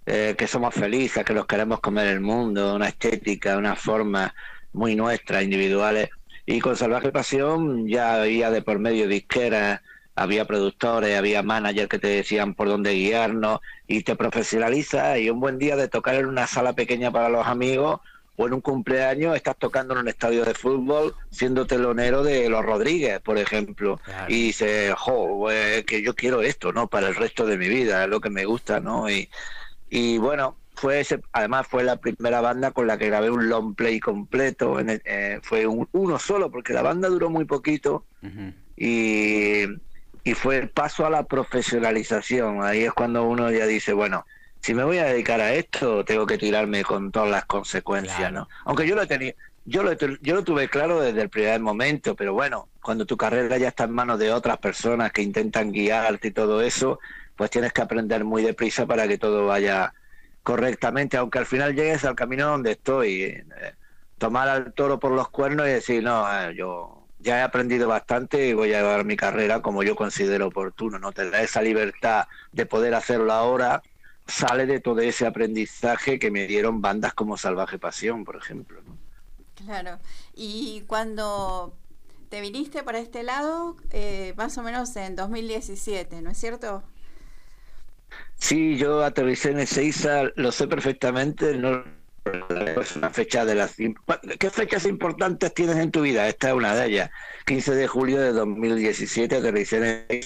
eh, que somos felices, que los queremos comer el mundo, una estética, una forma muy nuestra, individuales. Y con Salvaje Pasión ya había de por medio disqueras, había productores, había managers que te decían por dónde guiarnos y te profesionaliza y un buen día de tocar en una sala pequeña para los amigos o en un cumpleaños estás tocando en un estadio de fútbol siendo telonero de los Rodríguez, por ejemplo, y dices, jo, pues, que yo quiero esto, ¿no? Para el resto de mi vida, es lo que me gusta, ¿no? Y, y bueno, fue ese, además fue la primera banda con la que grabé un long play completo, en eh, fue uno solo, porque la banda duró muy poquito y y fue el paso a la profesionalización. Ahí es cuando uno ya dice, bueno, si me voy a dedicar a esto, tengo que tirarme con todas las consecuencias, ¿no? Aunque yo lo tenía, yo lo, yo lo tuve claro desde el primer momento, pero bueno, cuando tu carrera ya está en manos de otras personas que intentan guiarte y todo eso, pues tienes que aprender muy deprisa para que todo vaya correctamente, aunque al final llegues al camino donde estoy. Eh, tomar al toro por los cuernos y decir, no, eh, yo ya he aprendido bastante y voy a llevar mi carrera como yo considero oportuno, ¿no? Tener esa libertad de poder hacerlo ahora sale de todo ese aprendizaje que me dieron bandas como Salvaje Pasión, por ejemplo, ¿no? Claro. Y cuando te viniste para este lado, eh, más o menos en 2017, ¿no es cierto? Sí, yo aterricé en Ezeiza, lo sé perfectamente, no es una fecha de las... ¿Qué fechas importantes tienes en tu vida? Esta es una de ellas. 15 de julio de 2017 aterricé en.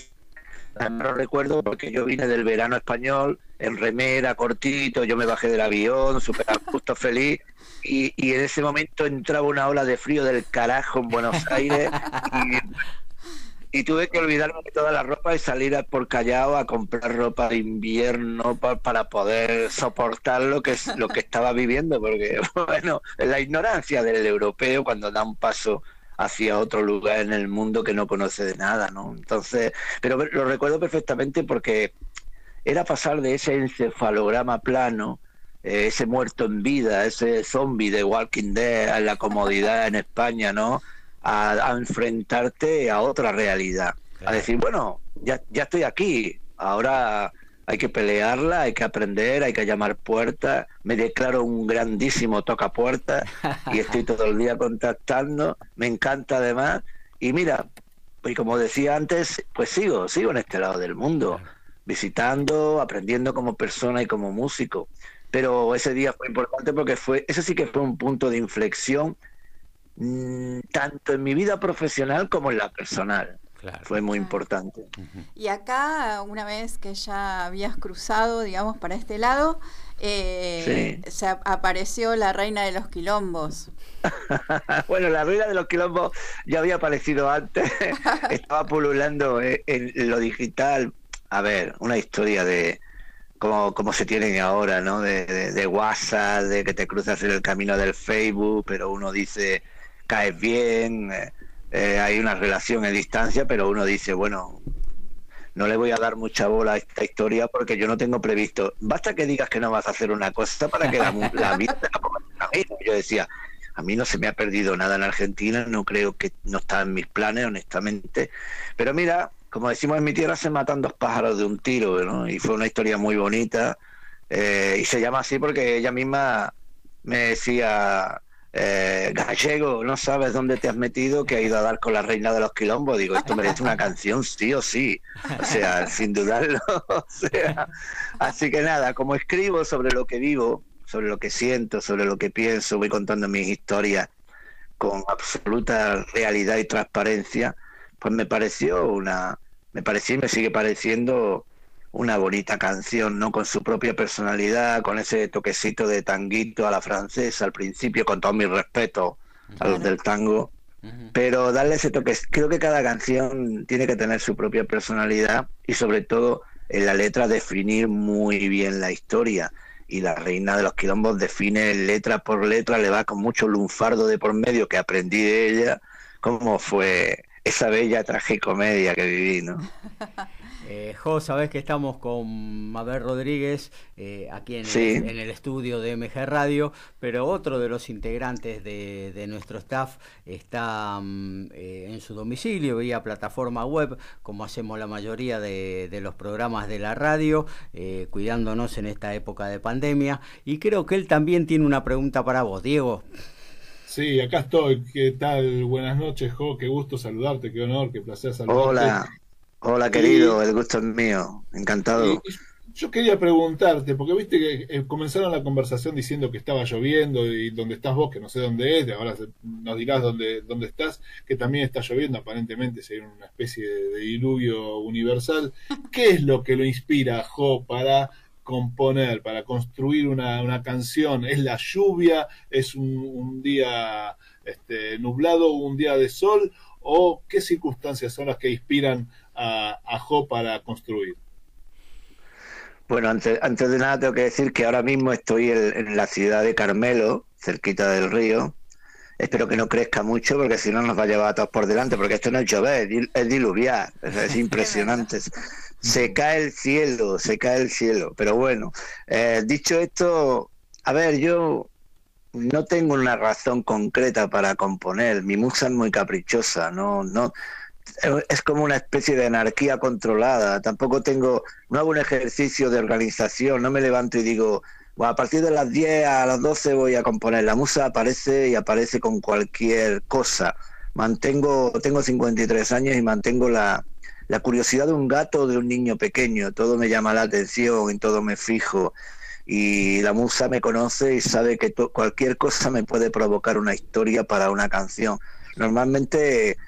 No recuerdo porque yo vine del verano español, en remera, cortito, yo me bajé del avión, súper justo feliz, y, y, en ese momento entraba una ola de frío del carajo en Buenos Aires, y y tuve que olvidarme de toda la ropa y salir por Callao a comprar ropa de invierno para poder soportar lo que lo que estaba viviendo porque bueno la ignorancia del europeo cuando da un paso hacia otro lugar en el mundo que no conoce de nada no entonces pero lo recuerdo perfectamente porque era pasar de ese encefalograma plano eh, ese muerto en vida ese zombie de Walking Dead a la comodidad en España no a, enfrentarte a otra realidad. A decir, bueno, ya, ya estoy aquí, ahora hay que pelearla, hay que aprender, hay que llamar puertas. Me declaro un grandísimo toca puertas y estoy todo el día contactando. Me encanta además. Y mira, pues como decía antes, pues sigo, sigo en este lado del mundo, visitando, aprendiendo como persona y como músico. Pero ese día fue importante porque fue, ese sí que fue un punto de inflexión Mm, tanto en mi vida profesional como en la personal. Fue muy importante. Y acá, una vez que ya habías cruzado, digamos, para este lado, eh, se apareció la reina de los quilombos. bueno, la reina de los quilombos ya había aparecido antes, estaba pululando en, lo digital. A ver, una historia de, como, como se tienen ahora, ¿no? De, de, WhatsApp, de que te cruzas en el camino del Facebook, pero uno dice, caes bien, eh, eh, hay una relación en distancia, pero uno dice, bueno, no le voy a dar mucha bola a esta historia porque yo no tengo previsto. Basta que digas que no vas a hacer una cosa para que la, la vida la Yo decía, a mí no se me ha perdido nada en Argentina, no creo que no está en mis planes, honestamente. Pero mira, como decimos en mi tierra, se matan dos pájaros de un tiro, ¿no? Y fue una historia muy bonita. Eh, y se llama así porque ella misma me decía, eh, gallego, no sabes dónde te has metido, que ha ido a dar con la reina de los quilombos. Digo, esto merece una canción, sí o sí. O sea, sin dudarlo. O sea, así que nada, como escribo sobre lo que vivo, sobre lo que siento, sobre lo que pienso, voy contando mis historias con absoluta realidad y transparencia, pues me pareció una, me pareció y me sigue pareciendo una bonita canción, ¿no? Con su propia personalidad, con ese toquecito de tanguito a la francesa al principio, con todo mi respeto a los del tango. Pero darle ese toque, creo que cada canción tiene que tener su propia personalidad y sobre todo en la letra definir muy bien la historia. Y la reina de los quilombos define letra por letra, le va con mucho lunfardo de por medio que aprendí de ella, cómo fue esa bella tragicomedia que viví, ¿no? Eh, jo, sabes que estamos con Mabel Rodríguez eh, aquí en, el, estudio de MG Radio, pero otro de los integrantes de, nuestro staff está mm, eh, en su domicilio vía plataforma web, como hacemos la mayoría de, los programas de la radio, eh, cuidándonos en esta época de pandemia. Y creo que él también tiene una pregunta para vos, Diego. Sí, acá estoy. ¿Qué tal? Buenas noches, Jo. Qué gusto saludarte, qué honor, qué placer saludarte. Hola. Hola querido, el gusto es mío, encantado. yo quería preguntarte, porque viste que eh, comenzaron la conversación diciendo que estaba lloviendo y donde estás vos, que no sé dónde es, ahora nos dirás dónde, dónde estás, que también está lloviendo, aparentemente sería una especie de, diluvio universal. ¿Qué es lo que lo inspira, Jo, para componer, para construir una, una canción? ¿Es la lluvia? ¿Es un, un día este, nublado, un día de sol? ¿O qué circunstancias son las que inspiran a, a Jo para construir? Bueno, antes, antes de nada tengo que decir que ahora mismo estoy en, la ciudad de Carmelo, cerquita del río. Espero que no crezca mucho porque si no nos va a llevar a todos por delante, porque esto no es llover, es diluviar, es, impresionante. Se cae el cielo, se cae el cielo. Pero bueno, eh, dicho esto, a ver, yo no tengo una razón concreta para componer. Mi musa es muy caprichosa, no, no, es como una especie de anarquía controlada. Tampoco tengo, no hago un ejercicio de organización, no me levanto y digo, bueno, a partir de las 10 a las 12 voy a componer. La musa aparece y aparece con cualquier cosa. Mantengo, tengo 53 años y mantengo la, la curiosidad de un gato o de un niño pequeño. Todo me llama la atención, en todo me fijo. Y la musa me conoce y sabe que cualquier cosa me puede provocar una historia para una canción. Normalmente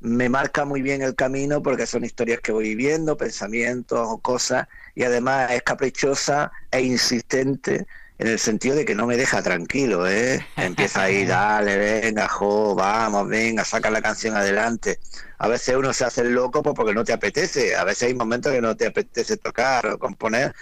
me marca muy bien el camino porque son historias que voy viviendo, pensamientos o cosas, y además es caprichosa e insistente en el sentido de que no me deja tranquilo, ¿eh? Empieza ahí, dale, venga, jo, vamos, venga, saca la canción adelante. A veces uno se hace el loco pues, porque no te apetece, a veces hay momentos que no te apetece tocar o componer,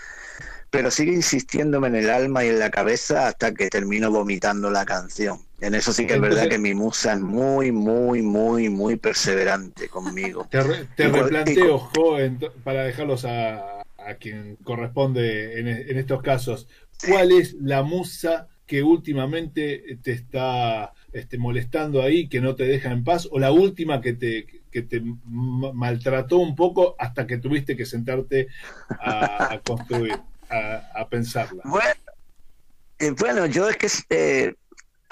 pero sigue insistiéndome en el alma y en la cabeza hasta que termino vomitando la canción. En eso sí que es verdad que mi musa es muy, muy, muy, muy perseverante conmigo. Te, replanteo, Jo, para dejarlos a, quien corresponde en, estos casos, ¿cuál es la musa que últimamente te está este, molestando ahí, que no te deja en paz, o la última que te, que te maltrató un poco hasta que tuviste que sentarte a construir? a, pensarla? Bueno, eh, bueno, yo es que eh,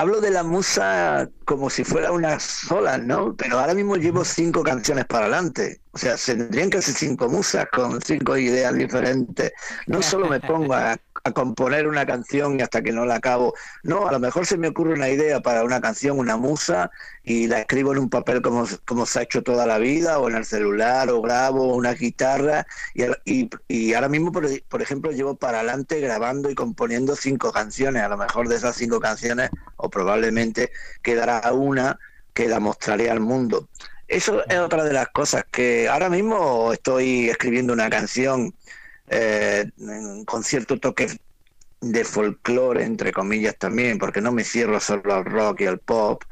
hablo de la musa como si fuera una sola, ¿no? Pero ahora mismo llevo cinco canciones para adelante. O sea, se tendrían que hacer cinco musas con cinco ideas diferentes. No solo me pongo a, componer una canción y hasta que no la acabo. No, a lo mejor se me ocurre una idea para una canción, una musa, y la escribo en un papel como, como se ha hecho toda la vida, o en el celular, o grabo una guitarra. Y, y, ahora mismo, por, por ejemplo, llevo para adelante grabando y componiendo cinco canciones. A lo mejor de esas cinco canciones, o probablemente quedará una que la mostraré al mundo. Eso es otra de las cosas que ahora mismo estoy escribiendo una canción eh, con cierto toque de folclore, entre comillas también, porque no me cierro solo al rock y al pop.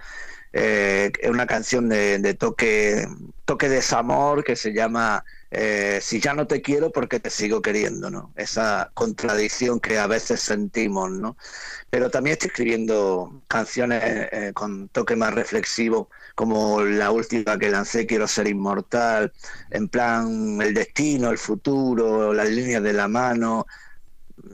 Eh, es una canción de, toque, toque de desamor que se llama eh, Si ya no te quiero, porque te sigo queriendo? ¿no? Esa contradicción que a veces sentimos. ¿no? Pero también estoy escribiendo canciones con toque más reflexivo como la última que lancé, Quiero ser inmortal, en plan el destino, el futuro, las líneas de la mano.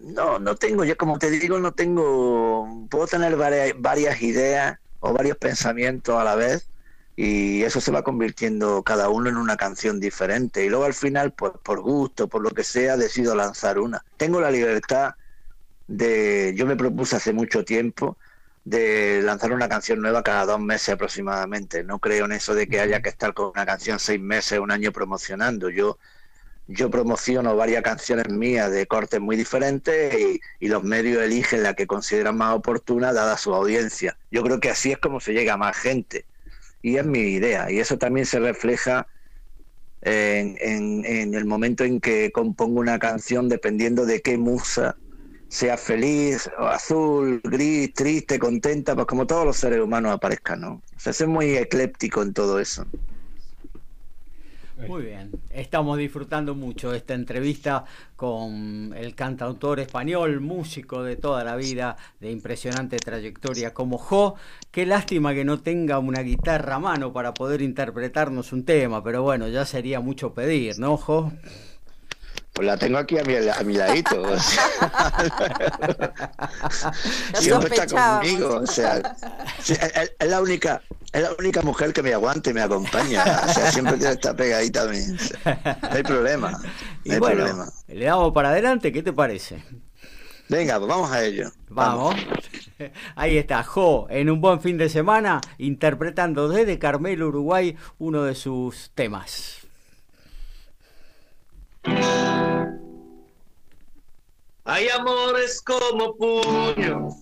No, no tengo, ya como te digo, no tengo, puedo tener varias, ideas o varios pensamientos a la vez y eso se va convirtiendo cada uno en una canción diferente y luego al final, pues por gusto, por lo que sea, decido lanzar una. Tengo la libertad de, yo me propuse hace mucho tiempo de lanzar una canción nueva cada dos meses aproximadamente. No creo en eso de que haya que estar con una canción seis meses, un año promocionando. Yo, yo promociono varias canciones mías de cortes muy diferentes y, y, los medios eligen la que consideran más oportuna dada su audiencia. Yo creo que así es como se llega a más gente. Y es mi idea. Y eso también se refleja en, el momento en que compongo una canción dependiendo de qué musa sea feliz, azul, gris, triste, contenta, pues como todos los seres humanos aparezcan, ¿no? O sea, muy ecléptico en todo eso. Muy bien, estamos disfrutando mucho esta entrevista con el cantautor español, músico de toda la vida, de impresionante trayectoria como Jo. Qué lástima que no tenga una guitarra a mano para poder interpretarnos un tema, pero bueno, ya sería mucho pedir, ¿no, Jo? Pues la tengo aquí a mi, a mi ladito. O Siempre está conmigo. O sea, es, la única, es la única mujer que me aguante y me acompaña. O sea, siempre tiene que estar pegadita a mí. no hay problema. No hay problema. Le damos para adelante, ¿qué te parece? Venga, pues vamos a ello. Vamos. Ahí está, Jo, en un buen fin de semana, interpretando desde Carmelo, Uruguay, uno de sus temas. Hay amores como puños.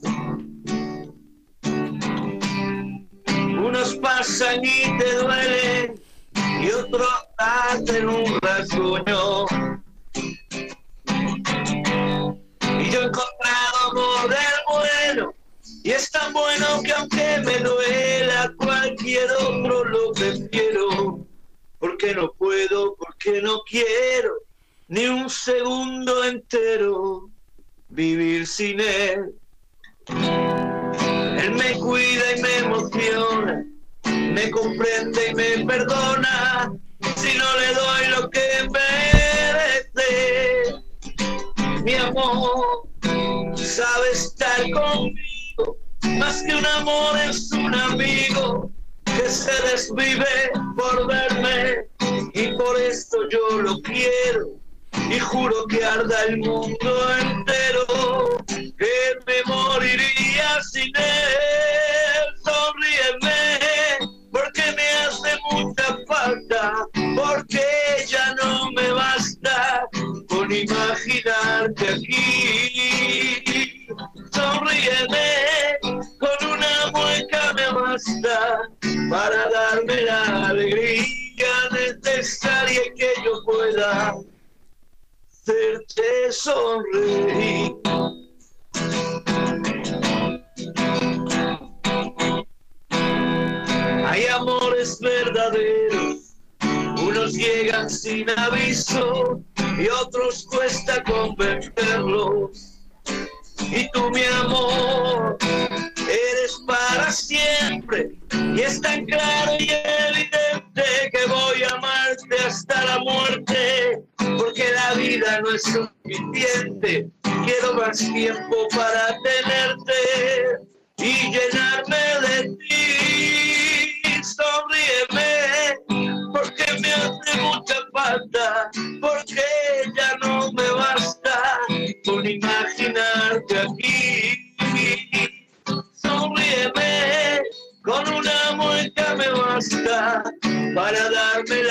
Unos pasan y te duelen y otros hacen un rasguño.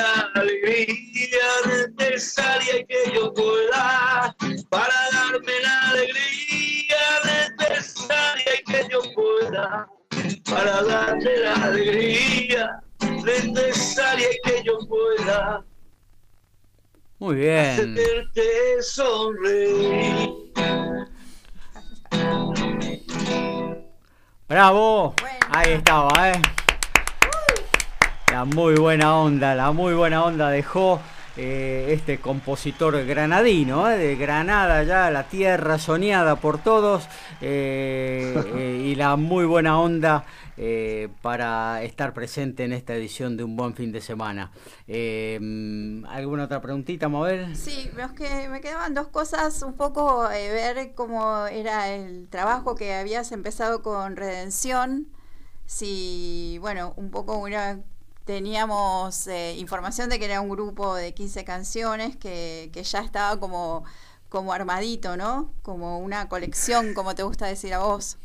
La alegría necesaria que yo pueda, para darme la alegría necesaria que yo pueda, para darme la alegría necesaria que yo pueda. Muy bien. Hacerte sonreír. Bravo. Ahí estaba, ¿eh? La muy buena onda, la muy buena onda dejó eh, este compositor granadino, ¿eh? de Granada ya, la tierra soñada por todos, eh, eh, y la muy buena onda eh, para estar presente en esta edición de Un Buen Fin de Semana. Eh, ¿Alguna otra preguntita, Mabel? Sí, es que me quedaban dos cosas, un poco eh, ver cómo era el trabajo que habías empezado con Redención, si, bueno, un poco una, teníamos eh, información de que era un grupo de 15 canciones que, que ya estaba como, como armadito, ¿no? Como una colección, como te gusta decir a vos.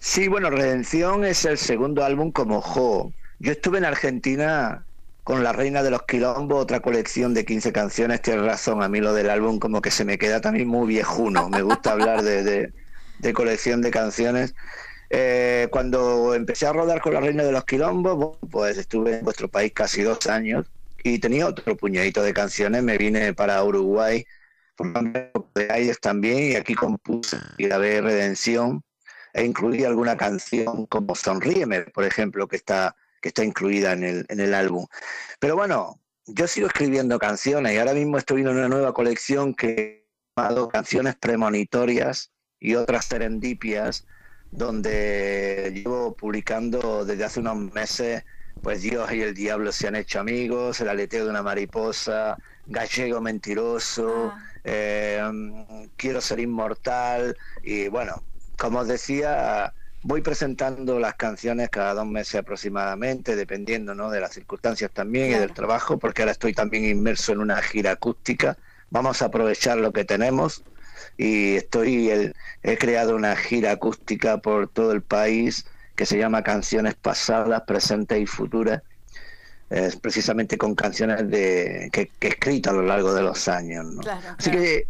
Sí, bueno, Redención es el segundo álbum como Jo. Yo estuve en Argentina con La Reina de los Quilombos, otra colección de 15 canciones. Tienes razón, a mí lo del álbum como que se me queda también muy viejuno. Me gusta hablar de, de, de colección de canciones. Eh, cuando empecé a rodar con La Reina de los Quilombos, pues estuve en vuestro país casi dos años y tenía otro puñadito de canciones. Me vine para Uruguay, de aires también, y aquí compuse y grabé Redención e incluí alguna canción como Sonríeme, por ejemplo, que está, que está incluida en el, en el álbum. Pero bueno, yo sigo escribiendo canciones y ahora mismo estoy en una nueva colección que he llamado Canciones Premonitorias y otras serendipias, donde llevo publicando desde hace unos meses, pues Dios y el diablo se han hecho amigos, el aleteo de una mariposa, gallego mentiroso, eh, quiero ser inmortal y bueno, como os decía, voy presentando las canciones cada dos meses aproximadamente, dependiendo ¿no? de las circunstancias también y del trabajo, porque ahora estoy también inmerso en una gira acústica. Vamos a aprovechar lo que tenemos y estoy el- he creado una gira acústica por todo el país que se llama Canciones Pasadas, Presentes y Futuras. Es precisamente con canciones de, que, que he escrito a lo largo de los años. ¿no? Así que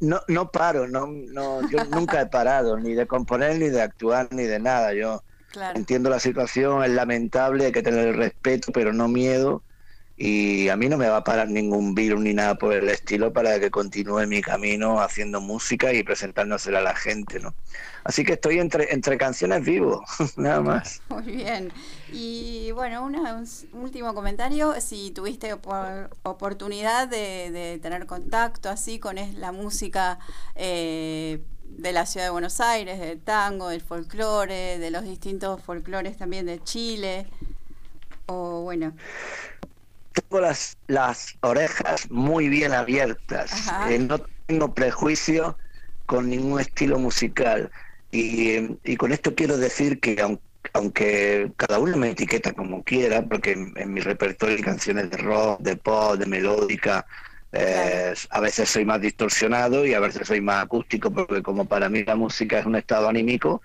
no, no paro, no, no, yo nunca he parado, ni de componer, ni de actuar, ni de nada. Yo Claro. entiendo la situación, es lamentable, hay que tener el respeto, pero no miedo. Y a mí no me va a parar ningún virus ni nada por el estilo para que continúe mi camino haciendo música y presentándosela a la gente, ¿no? Así que estoy entre, entre canciones vivo, nada más. Muy bien. Y bueno, un último comentario, si tuviste oportunidad de, tener contacto así con la música eh, de la ciudad de Buenos Aires, del tango, del folclore, de los distintos folclores también de Chile, o bueno tengo las, las orejas muy bien abiertas, eh, no tengo prejuicio con ningún estilo musical. Y, y con esto quiero decir que aunque, cada uno me etiqueta como quiera, porque en, mi repertorio hay canciones de rock, de pop, de melódica, eh, a veces soy más distorsionado y a veces soy más acústico, porque como para mí la música es un estado anímico,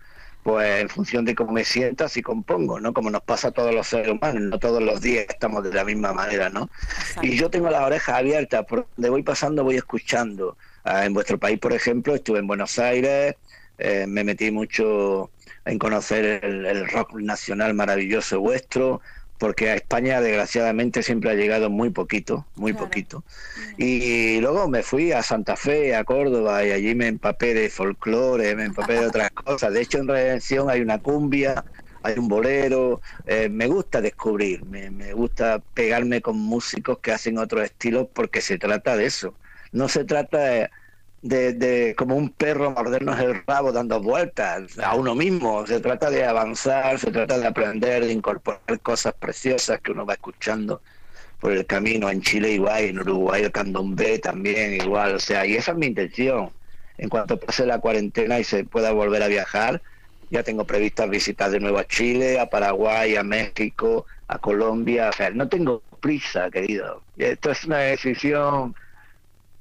pues en función de cómo me sientas y compongo, ¿no? Como nos pasa a todos los seres humanos, no todos los días estamos de la misma manera, ¿no? Y yo tengo las orejas abiertas, por donde voy pasando voy escuchando. Ah, en vuestro país, por ejemplo, estuve en Buenos Aires, eh, me metí mucho en conocer el, rock nacional maravilloso vuestro, porque a España desgraciadamente siempre ha llegado muy poquito, muy poquito. Y luego me fui a Santa Fe, a Córdoba, y allí me empapé de folclore, me empapé de otras cosas. De hecho, en Redención hay una cumbia, hay un bolero, eh, me gusta descubrir, me, me gusta pegarme con músicos que hacen otros estilos porque se trata de eso. No se trata de de, como un perro mordernos el rabo dando vueltas a uno mismo. Se trata de avanzar, se trata de aprender, de incorporar cosas preciosas que uno va escuchando por el camino. En Chile igual, en Uruguay el candombe también igual. O sea, y esa es mi intención. En cuanto pase la cuarentena y se pueda volver a viajar, ya tengo previstas visitas de nuevo a Chile, a Paraguay, a México, a Colombia. O sea, no tengo prisa, querido. Esto es una decisión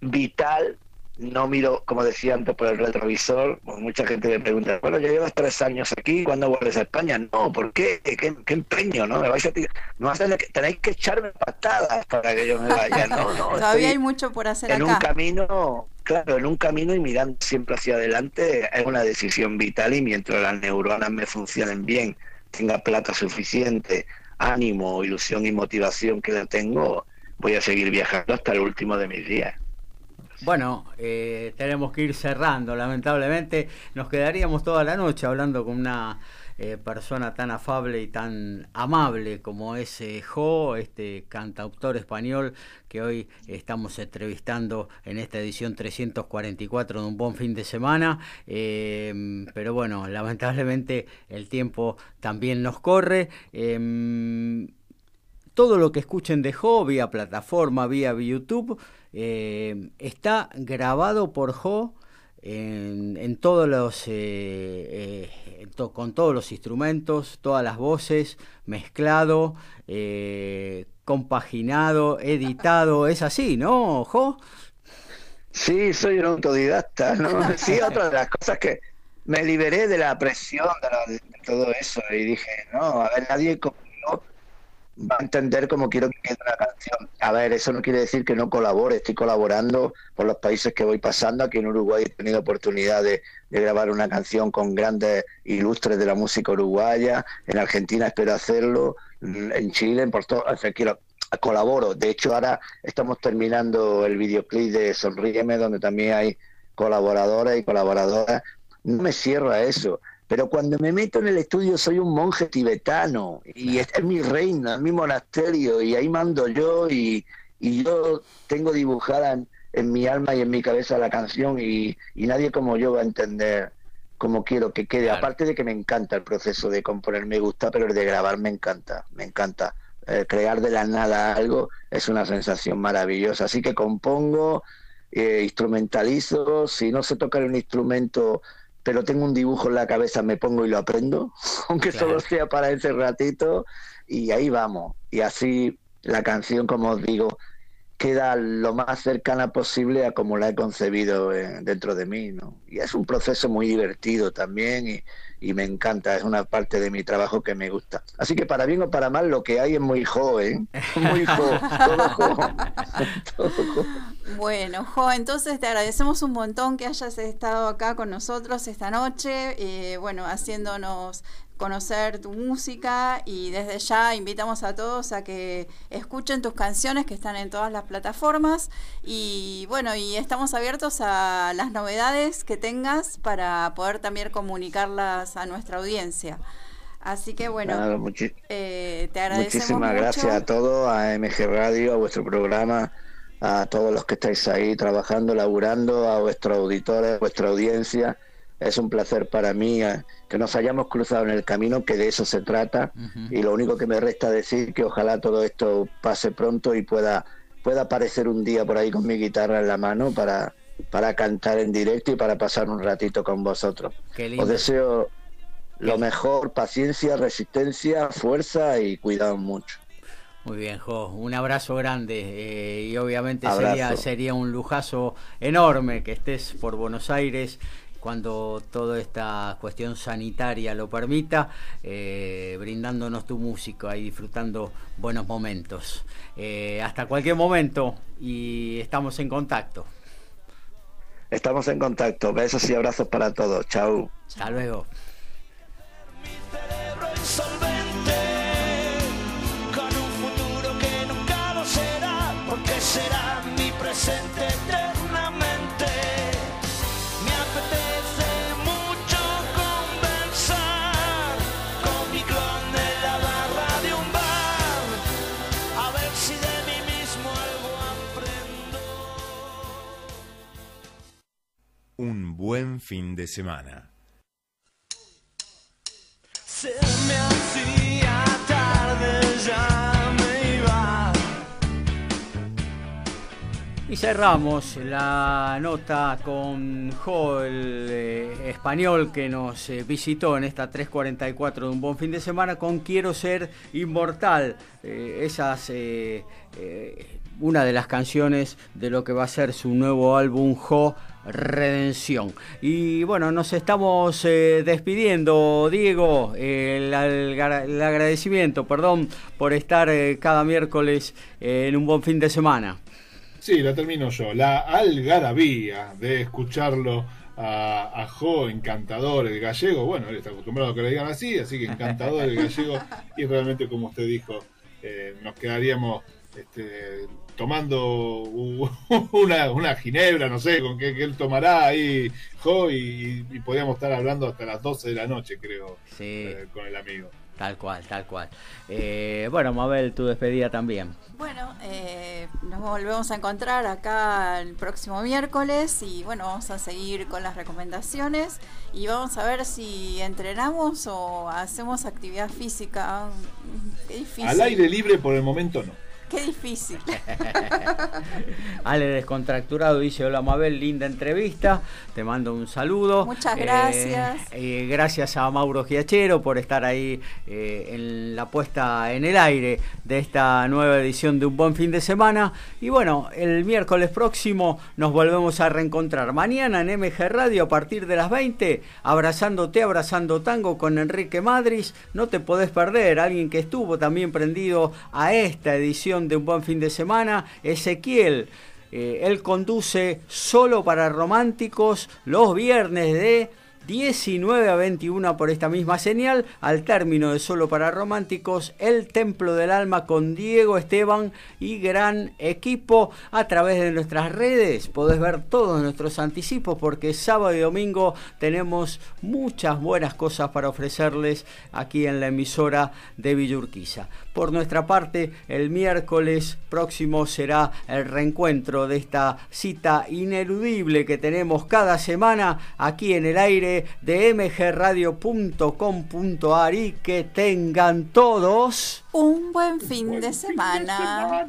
vital no miro, como decía antes, por el retrovisor. Mucha gente me pregunta, bueno, ya llevas tres años aquí, ¿cuándo vuelves a España? No, ¿por qué? ¿Qué, empeño? ¿No? Me vais a no tenéis que echarme patadas para que yo me vaya. No, no, Todavía hay mucho por hacer en acá. un camino, claro, en un camino y mirando siempre hacia adelante es una decisión vital y mientras las neuronas me funcionen bien, tenga plata suficiente, ánimo, ilusión y motivación que la tengo, voy a seguir viajando hasta el último de mis días. Bueno, eh, tenemos que ir cerrando, lamentablemente. Nos quedaríamos toda la noche hablando con una eh, persona tan afable y tan amable como es eh, Jo, este cantautor español que hoy estamos entrevistando en esta edición 344 de un buen fin de semana. Em, pero bueno, lamentablemente el tiempo también nos corre. Em, todo lo que escuchen de Jo vía plataforma, vía YouTube eh, está grabado por Jo en, todos los eh, eh, con todos los instrumentos, todas las voces, mezclado, compaginado, editado, es así, ¿no, Jo? Sí, soy un autodidacta, ¿no? Sí, otra de las cosas que me liberé de la presión de, todo eso y dije, no, a ver, nadie va a entender cómo quiero que quede una canción. A ver, eso no quiere decir que no colabore, estoy colaborando por los países que voy pasando. Aquí en Uruguay he tenido oportunidad de, grabar una canción con grandes ilustres de la música uruguaya. En Argentina espero hacerlo. En Chile, en Puerto quiero colaboro. De hecho, ahora estamos terminando el videoclip de Sonríeme, donde también hay colaboradores y colaboradoras. No me cierro a eso. Pero cuando me meto en el estudio soy un monje tibetano y este es mi reina, es mi monasterio y ahí mando yo y, yo tengo dibujada en, mi alma y en mi cabeza la canción y, nadie como yo va a entender cómo quiero que quede. Aparte de que me encanta el proceso de componer, me gusta, pero el de grabar me encanta, me encanta. Eh, crear de la nada algo es una sensación maravillosa. Así que compongo, eh, instrumentalizo, si no sé tocar un instrumento pero tengo un dibujo en la cabeza, me pongo y lo aprendo, aunque solo sea para ese ratito, y ahí vamos. Y así la canción, como os digo, queda lo más cercana posible a como la he concebido eh, dentro de mí, ¿no? Y es un proceso muy divertido también y, y me encanta, es una parte de mi trabajo que me gusta. Así que para bien o para mal, lo que hay es muy joven, muy joven, todo Bueno, Jo, entonces te agradecemos un montón que hayas estado acá con nosotros esta noche, eh, bueno, haciéndonos conocer tu música y desde ya invitamos a todos a que escuchen tus canciones que están en todas las plataformas y bueno, y estamos abiertos a las novedades que tengas para poder también comunicarlas a nuestra audiencia. Así que bueno, eh, te agradecemos. Muchísimas gracias a todos, a MG Radio, a vuestro programa, a todos los que estáis ahí trabajando, laburando, a vuestros auditores, a vuestra audiencia es un placer para mí eh, que nos hayamos cruzado en el camino, que de eso se trata. Y lo único que me resta decir que ojalá todo esto pase pronto y pueda, pueda aparecer un día por ahí con mi guitarra en la mano para, para cantar en directo y para pasar un ratito con vosotros. Os deseo lo mejor, paciencia, resistencia, fuerza y cuidado mucho. Muy bien, Jo, un abrazo grande eh, y obviamente sería, sería un lujazo enorme que estés por Buenos Aires cuando toda esta cuestión sanitaria lo permita, eh, brindándonos tu música y disfrutando buenos momentos. Eh, hasta cualquier momento y estamos en contacto. Estamos en contacto. Besos y abrazos para todos. Chao. Hasta luego. será mi presente buen fin de semana. Se me hacía tarde, ya me iba. Y cerramos la nota con Jo, el eh, español que nos eh, visitó en esta 344 de un buen fin de semana con Quiero ser inmortal. Eh, esas una de las canciones de lo que va a ser su nuevo álbum Jo Redención. Y bueno, nos estamos eh, despidiendo, Diego, el, agradecimiento, perdón, por estar eh, cada miércoles en un buen fin de semana. Sí, la termino yo. La algarabía de escucharlo a, Jo, encantador, el gallego. Bueno, él está acostumbrado a que le digan así, así que encantador el gallego. Y realmente, como usted dijo, eh, nos quedaríamos este, tomando una, una, ginebra, no sé, con qué, él tomará ahí, Jo, y, podríamos estar hablando hasta las 12 de la noche, creo, eh, con el amigo. Tal cual, tal cual. Eh, bueno, Mabel, tu despedida también. Bueno, eh, nos volvemos a encontrar acá el próximo miércoles y bueno, vamos a seguir con las recomendaciones y vamos a ver si entrenamos o hacemos actividad física. Al aire libre por el momento no. Qué difícil. Ale Descontracturado dice, hola Mabel, linda entrevista, te mando un saludo. Muchas gracias. Eh, gracias a Mauro Giachero por estar ahí eh, en la puesta en el aire de esta nueva edición de Un Buen Fin de Semana. Y bueno, el miércoles próximo nos volvemos a reencontrar. Mañana en MG Radio a partir de las 20, abrazándote, abrazando tango con Enrique Madris. No te podés perder, alguien que estuvo también prendido a esta edición de un buen fin de semana. Ezequiel, eh, él conduce solo para románticos los viernes de 19 a 21 por esta misma señal, al término de Solo para Románticos, El Templo del Alma con Diego Esteban y gran equipo. A través de nuestras redes podés ver todos nuestros anticipos porque sábado y domingo tenemos muchas buenas cosas para ofrecerles aquí en la emisora de Villurquiza. Por nuestra parte, el miércoles próximo será el reencuentro de esta cita ineludible que tenemos cada semana aquí en el aire de, mgradio.com.ar y que tengan todos un buen fin. Fin de semana.